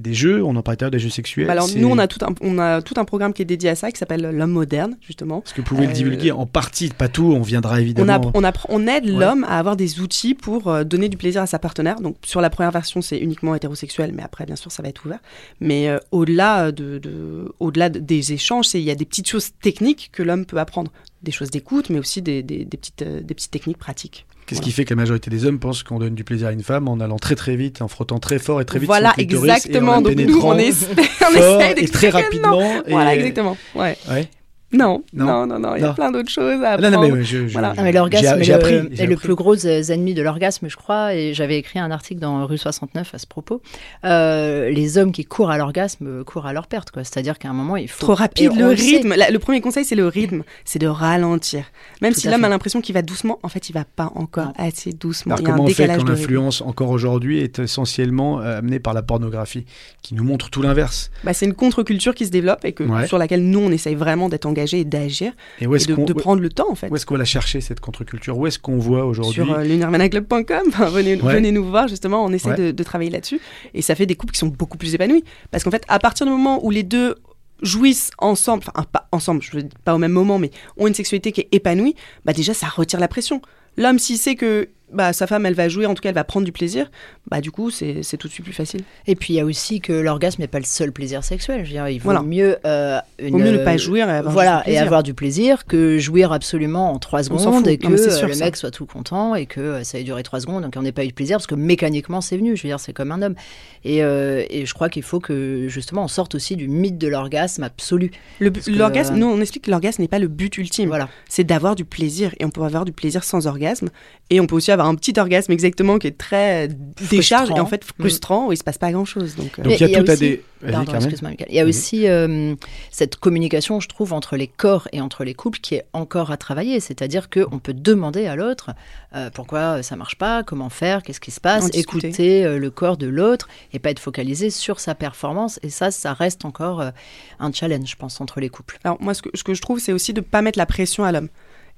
des jeux. On en parlait tout à l'heure, des jeux sexuels. Bah alors nous on a tout un on a tout un programme qui est dédié à ça qui s'appelle l'homme moderne justement. Est-ce que vous pouvez le Euh, divulguer en partie, pas tout. On viendra évidemment. on, aide Ouais. l'homme à avoir des outils pour euh, donner du plaisir à sa partenaire. Donc sur la première version, c'est uniquement hétérosexuel, mais après, bien sûr, ça va être ouvert. Mais euh, au-delà de, de- au-delà de- des échanges, il y a des petites choses techniques que l'homme peut apprendre, des choses d'écoute, mais aussi des, des- des petites, euh, des petites techniques pratiques. Qu'est-ce Voilà. qui fait que la majorité des hommes pensent qu'on donne du plaisir à une femme en allant très très vite, en frottant très fort et très vite voilà, exactement. et en Donc nous, on, est, on essaie et très rapidement. et- Voilà, exactement. Ouais. Ouais. Non, Non. non, non, non, il y a Non. plein d'autres choses à Ah, apprendre. non, non, mais je, je- Voilà. je- Non, mais l'orgasme est, le, appris, est j'ai le appris. plus gros euh, ennemi de l'orgasme, je crois, et j'avais écrit un article dans Rue 69 à ce propos. Euh, les hommes qui courent à l'orgasme courent à leur perte, quoi. C'est-à-dire qu'à un moment, il faut... Trop rapide, le rythme. La- le premier conseil, c'est le rythme. C'est de ralentir. Même Tout si l'homme a l'impression qu'il va doucement, en fait, il va pas encore Non. assez doucement. Alors il y a comment un on fait quand l'influence encore aujourd'hui est essentiellement euh, amenée par la pornographie, qui nous montre tout l'inverse? Bah, c'est une contre-culture qui se développe et que, Ouais. sur laquelle nous, on essaye vraiment d'être engagés et d'agir Et où et est-ce de, prendre le temps, en fait. où est-ce qu'on va la chercher cette contre-culture? Où est-ce qu'on voit aujourd'hui Sur euh, enfin, venez, Ouais. venez nous voir justement, on essaie Ouais. de, de travailler là-dessus et ça fait des couples qui sont beaucoup plus épanouis parce qu'en fait, à partir du moment où les deux jouissent ensemble, enfin pas ensemble, je veux dire, pas au même moment, mais ont une sexualité qui est épanouie, bah déjà ça retire la pression. L'homme, s'il sait que bah, sa femme, elle va jouer, en tout cas, elle va prendre du plaisir, bah du coup, c'est tout de suite plus facile. Et puis il y a aussi que l'orgasme n'est pas le seul plaisir sexuel. Je veux dire, il vaut Voilà. mieux, euh, une, mieux ne pas jouir et avoir voilà et plaisir. avoir du plaisir que jouir absolument en trois secondes et que Non, euh, sûr, le ça. mec soit tout content et que euh, ça ait duré trois secondes donc on n'ait pas eu de plaisir parce que mécaniquement c'est venu. Je veux dire, c'est comme un homme. Et, euh, et je crois qu'il faut que justement on sorte aussi du mythe de l'orgasme absolu. Que, L'orgasme, nous, on explique que l'orgasme n'est pas le but ultime. Voilà. C'est d'avoir du plaisir. Et on peut avoir du plaisir sans orgasme. Et on peut aussi avoir un petit orgasme exactement qui est très décharge et en fait frustrant où il se passe pas grand chose. Donc, euh, Donc il y a il y a tout à aussi- des. Pardon. Il y a aussi euh, cette communication, je trouve, entre les corps et entre les couples qui est encore à travailler. C'est-à-dire qu'on peut demander à l'autre euh, pourquoi ça marche pas, comment faire, qu'est-ce qui se passe, écouter euh, le corps de l'autre et pas être focalisé sur sa performance. Et ça, ça reste encore euh, un challenge, je pense, entre les couples. Alors moi, ce que, ce que je trouve, c'est aussi de ne pas mettre la pression à l'homme.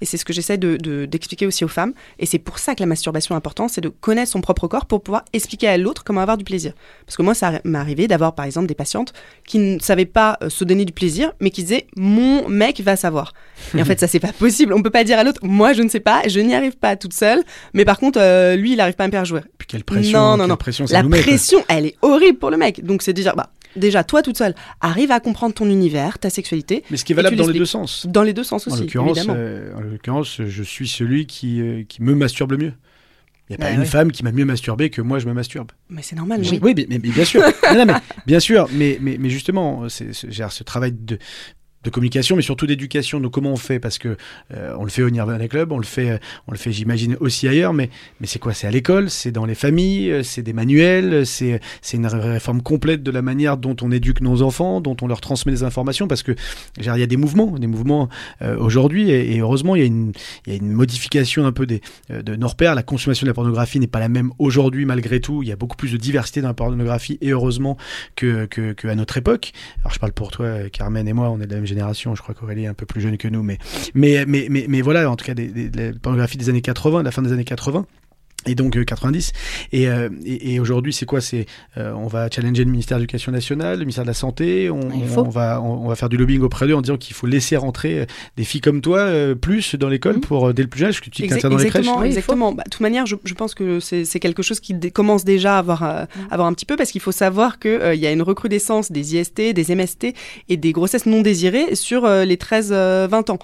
Et c'est ce que j'essaie de- de- d'expliquer aussi aux femmes. Et c'est pour ça que la masturbation est importante, c'est de connaître son propre corps pour pouvoir expliquer à l'autre comment avoir du plaisir. Parce que moi, ça m'est arrivé d'avoir, par exemple, des patientes qui ne savaient pas euh, se donner du plaisir, mais qui disaient mon mec va savoir. Et en fait, ça c'est pas possible. On peut pas dire à l'autre moi je ne sais pas, je n'y arrive pas toute seule, mais par contre euh, lui il arrive pas à me faire jouer. Puis quelle pression, Non, non, non. pression La nous met, pression, elle est horrible pour le mec. Donc c'est déjà, bah, déjà toi toute seule, arrive à comprendre ton univers, ta sexualité. Mais ce qui est valable dans les deux sens. Dans les deux sens En aussi, l'occurrence, euh, en l'occurrence, je suis celui qui, euh, qui me masturbe le mieux. Il n'y a pas Bah une oui. femme qui m'a mieux masturbé que moi je me masturbe. Mais c'est normal. Oui, oui. mais, mais- mais bien sûr. Non, non, mais, bien sûr, mais, mais, mais justement, c'est, ce travail de, de communication, mais surtout d'éducation. Donc comment on fait? Parce que euh, on le fait au Nirvana Club, on le fait, euh, on le fait, j'imagine aussi ailleurs. Mais, mais c'est quoi? C'est à l'école, c'est dans les familles, euh, c'est des manuels, c'est, c'est une ré- réforme complète de la manière dont on éduque nos enfants, dont on leur transmet des informations? Parce que il y a des mouvements, des mouvements euh, aujourd'hui, et, et heureusement, il y a une, il y a une modification un peu des, euh, de nos repères. La consommation de la pornographie n'est pas la même aujourd'hui malgré tout. Il y a beaucoup plus de diversité dans la pornographie et heureusement que, que, que à notre époque. Alors je parle pour toi, euh, Carmen et moi, on est de la même Je crois qu'Aurélie est un peu plus jeune que nous, mais mais mais mais, voilà, en tout cas, des, des- de la pornographie des années 80, de la fin des années 80. Et donc euh, 90. Et, euh, et, et aujourd'hui, c'est quoi? C'est euh, on va challenger le ministère de l'Éducation nationale, le ministère de la Santé. On, Il faut. on va on, on va faire du lobbying auprès d'eux en disant qu'il faut laisser rentrer euh, des filles comme toi euh, plus dans l'école pour euh, dès le plus jeune âge. Que tu que Exa- ça dans les crèches. exactement, Oui, il exactement. Bah, de toute manière, je, je pense que c'est c'est quelque chose qui commence déjà à avoir, euh, avoir un petit peu parce qu'il faut savoir qu'il y a une recrudescence des IST, des MST et des grossesses non désirées sur euh, les 13-20 ans.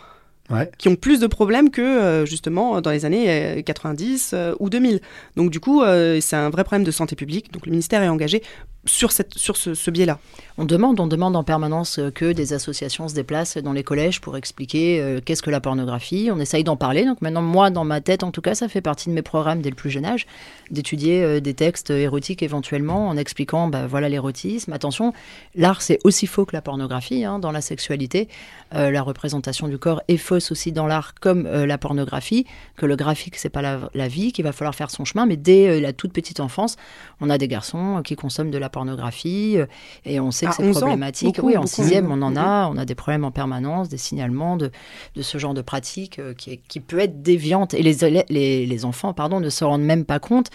Qui ont plus de problèmes que euh, justement dans les années euh, 90 euh, ou 2000. Donc du coup, euh, c'est un vrai problème de santé publique. Donc le ministère est engagé sur, cette, sur ce, biais-là. On demande, on demande en permanence euh, que des associations se déplacent dans les collèges pour expliquer euh, qu'est-ce que la pornographie. On essaye d'en parler. Donc maintenant, moi, dans ma tête, en tout cas, ça fait partie de mes programmes dès le plus jeune âge, d'étudier euh, des textes érotiques éventuellement en expliquant, bah, voilà l'érotisme. Attention, l'art c'est aussi faux que la pornographie hein, dans la sexualité. La représentation du corps est fausse aussi dans l'art comme la pornographie. Que le graphique c'est pas la, la vie, qu'il va falloir faire son chemin. Mais dès la toute petite enfance, on a des garçons qui consomment de la pornographie euh, et on sait que c'est 11 ans, problématique. beaucoup, oui, en sixième, on en a, on a des problèmes en permanence, des signalements de, de ce genre de pratique euh, qui, est- qui peut être déviante. Et les, les, les enfants, pardon, ne se rendent même pas compte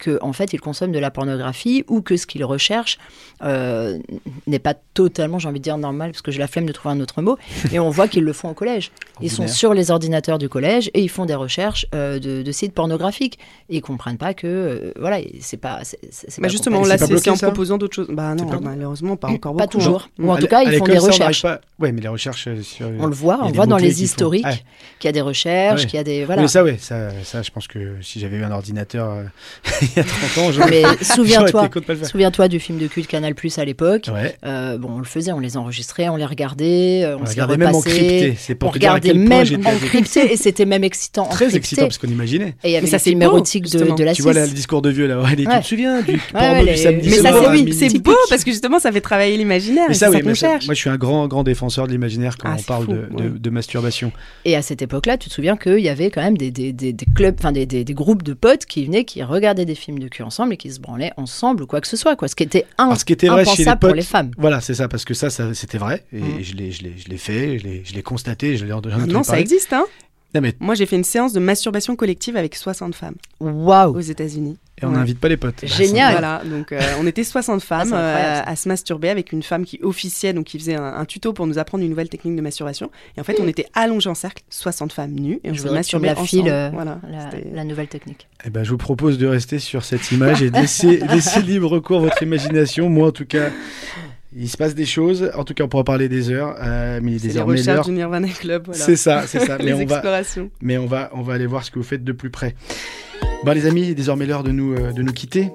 que en fait ils consomment de la pornographie ou que ce qu'ils recherchent euh, n'est pas totalement, j'ai envie de dire normal, parce que j'ai la flemme de trouver un autre mot. Et on voit qu'ils le font au collège. Ils sont sur les ordinateurs du collège et ils font des recherches euh, de, de sites pornographiques. Et ils comprennent pas que euh, voilà, c'est pas. c'est- c'est- c'est Bah pas justement, là, c'est en proposant d'autres choses. Bah non, pas- malheureusement, pas encore Pas beaucoup. toujours. hein. Ou en À tout cas, ils font des recherches. Pas... Ouais, mais les recherches sur. On le voit, on voit dans les historiques qu'il y a des recherches, Ouais. qu'il y a des voilà. Mais ça, ouais, ça, ça, je pense que si j'avais eu un ordinateur il y a 30 ans, j'aurais Mais souviens-toi, souviens-toi du film de culte Canal Plus à l'époque. Ouais. Euh, bon, on le faisait, on les enregistrait, on les regardait, euh, on, On se les regardait même repassait. encrypté. C'est pour on te dire à regardait même j'étais encrypté et c'était même excitant. très encrypté. excitant parce qu'on imaginait. Et il y avait Mais ça, les c'est films érotiques de, de la Tu vois 6. là, le discours de vieux là, Aurélie, tu Ouais. te souviens du ouais, porno les- du samedi Mais C'est ça, c'est beau parce que justement, ça fait travailler l'imaginaire. Mais ça, oui, moi je suis un grand, grand défenseur de l'imaginaire quand Ah, on parle de, ouais. masturbation. Et à cette époque-là, tu te souviens qu'il y avait quand même des, clubs, enfin des, groupes de potes qui venaient, qui regardaient des films de cul ensemble et qui se branlaient ensemble ou quoi que ce soit, quoi. Ce qui était un, Alors, ce qui était vrai chez les impensable pour les femmes. Voilà, c'est ça, parce que ça, ça c'était vrai, et Mm. je l'ai, je l'ai, je l'ai fait, je l'ai, je l'ai constaté, je l'ai j'en ai entendu Non, ça existe, hein. Non, mais, Moi, j'ai fait une séance de masturbation collective avec 60 femmes Waouh aux États-Unis. Et on Ouais. n'invite pas les potes. Génial. Voilà, donc euh, on était 60 femmes c'est incroyable, euh, à se masturber avec une femme qui officiait, donc qui faisait un, un tuto pour nous apprendre une nouvelle technique de masturbation. Et en fait, on était allongés en cercle, 60 femmes nues, et on Je se masturbait la ensemble. files, euh, voilà, la, nouvelle technique. Eh ben, je vous propose de rester sur cette image et de laisser, laisser libre cours à votre imagination. Moi, en tout cas, il se passe des choses. En tout cas, on pourra parler des heures, euh, mais il est c'est les désormais l'heure. recherches du Nirvana Club. Voilà. C'est ça, c'est ça. Mais les on va, mais on va, on va aller voir ce que vous faites de plus près. Bon, les amis, désormais l'heure de nous, euh, de nous quitter.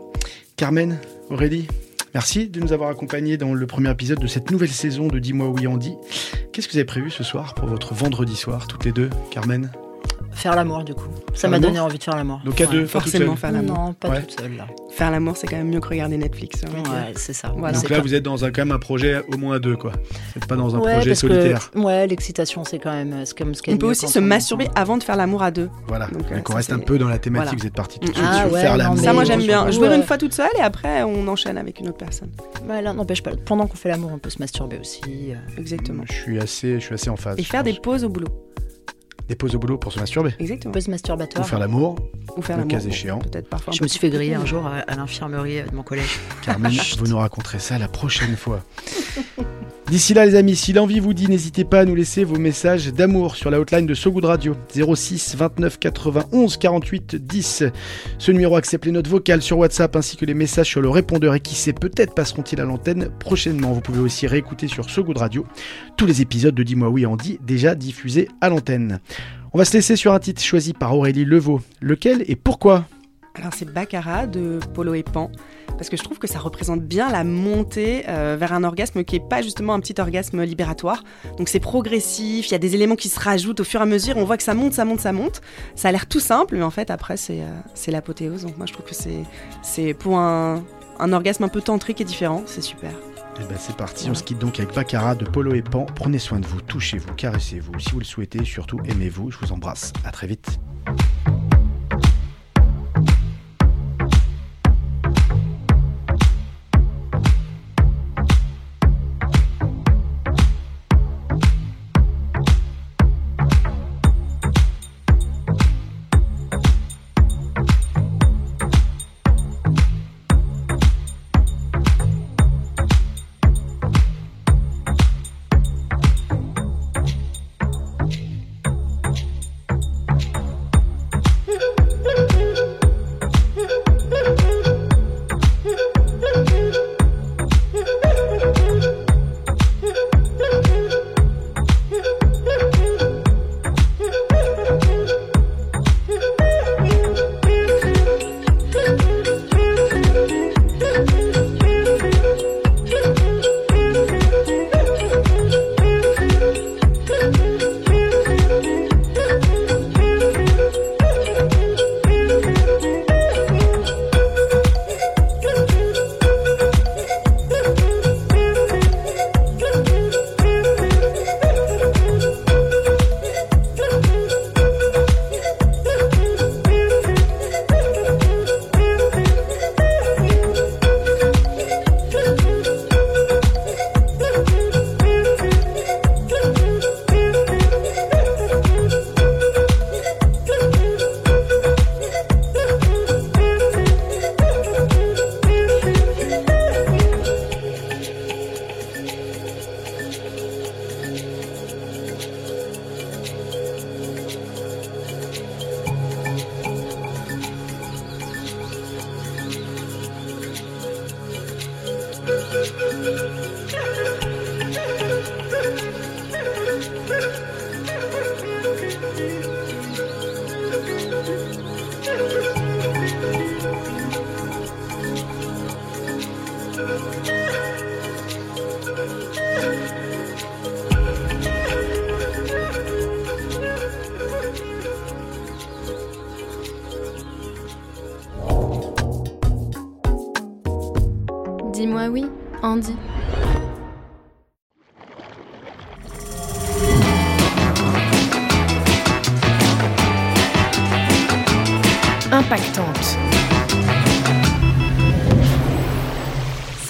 Carmen, Aurélie, merci de nous avoir accompagnés dans le premier épisode de cette nouvelle saison de Dis-moi oui Andy. Qu'est-ce que vous avez prévu ce soir pour votre vendredi soir, toutes les deux, Carmen? Faire l'amour, du coup. Ça m'a l'amour donné envie de faire l'amour. Donc à Ouais. deux, Forcément faire l'amour. Non, pas Ouais. toute seule, là. Faire l'amour, c'est quand même mieux que regarder Netflix. Ouais, c'est ça. Voilà. Donc là, pas- vous êtes dans un, quand même un projet au moins à deux, quoi. Vous n'êtes pas dans un Ouais, projet parce que- solitaire. ouais, l'excitation, c'est quand même c'est comme ce On peut aussi se masturber ensemble. avant de faire l'amour à deux. Voilà. Donc, euh, on reste un peu dans la thématique. Voilà. Vous êtes parti tout de Mm. suite Ah sur ouais, faire l'amour. Ça, moi, j'aime bien. veux une fois toute seule et après, on enchaîne avec une autre personne. Là, n'empêche pas. Pendant qu'on fait l'amour, on peut se masturber aussi. euh. Exactement. Je suis assez, je suis assez en phase. Et faire des pauses au boulot. Des pauses au boulot pour se masturber. Exactement. Pause Ou masturbatoire. faire l'amour. Ou faire le l'amour. cas échéant. Peut-être parfois. un Je me suis fait griller un jour à, à l'infirmerie de mon collège. Carmen, vous nous raconterez ça la prochaine fois. D'ici là, les amis, si l'envie vous dit, n'hésitez pas à nous laisser vos messages d'amour sur la hotline de So Good Radio 06 29 91 48 10. Ce numéro accepte les notes vocales sur WhatsApp ainsi que les messages sur le répondeur et qui sait, peut-être passeront-ils à l'antenne prochainement. Vous pouvez aussi réécouter sur So Good Radio tous les épisodes de Dis-moi oui Andy déjà diffusés à l'antenne. On va se laisser sur un titre choisi par Aurélie Levaux. Lequel et pourquoi? Alors c'est Baccarat de Polo et Pan. Parce que je trouve que ça représente bien la montée euh, vers un orgasme qui est pas justement un petit orgasme libératoire. Donc c'est progressif, il y a des éléments qui se rajoutent au fur et à mesure. On voit que ça monte, ça monte, ça monte. Ça a l'air tout simple, mais en fait après c'est euh, l'apothéose. Donc moi je trouve que c'est pour un, un orgasme un peu tantrique et différent, c'est super. Eh ben c'est parti, on se quitte donc avec Baccarat de Polo et Pan. Prenez soin de vous, touchez-vous, caressez-vous. Si vous le souhaitez, surtout aimez-vous. Je vous embrasse. À très vite.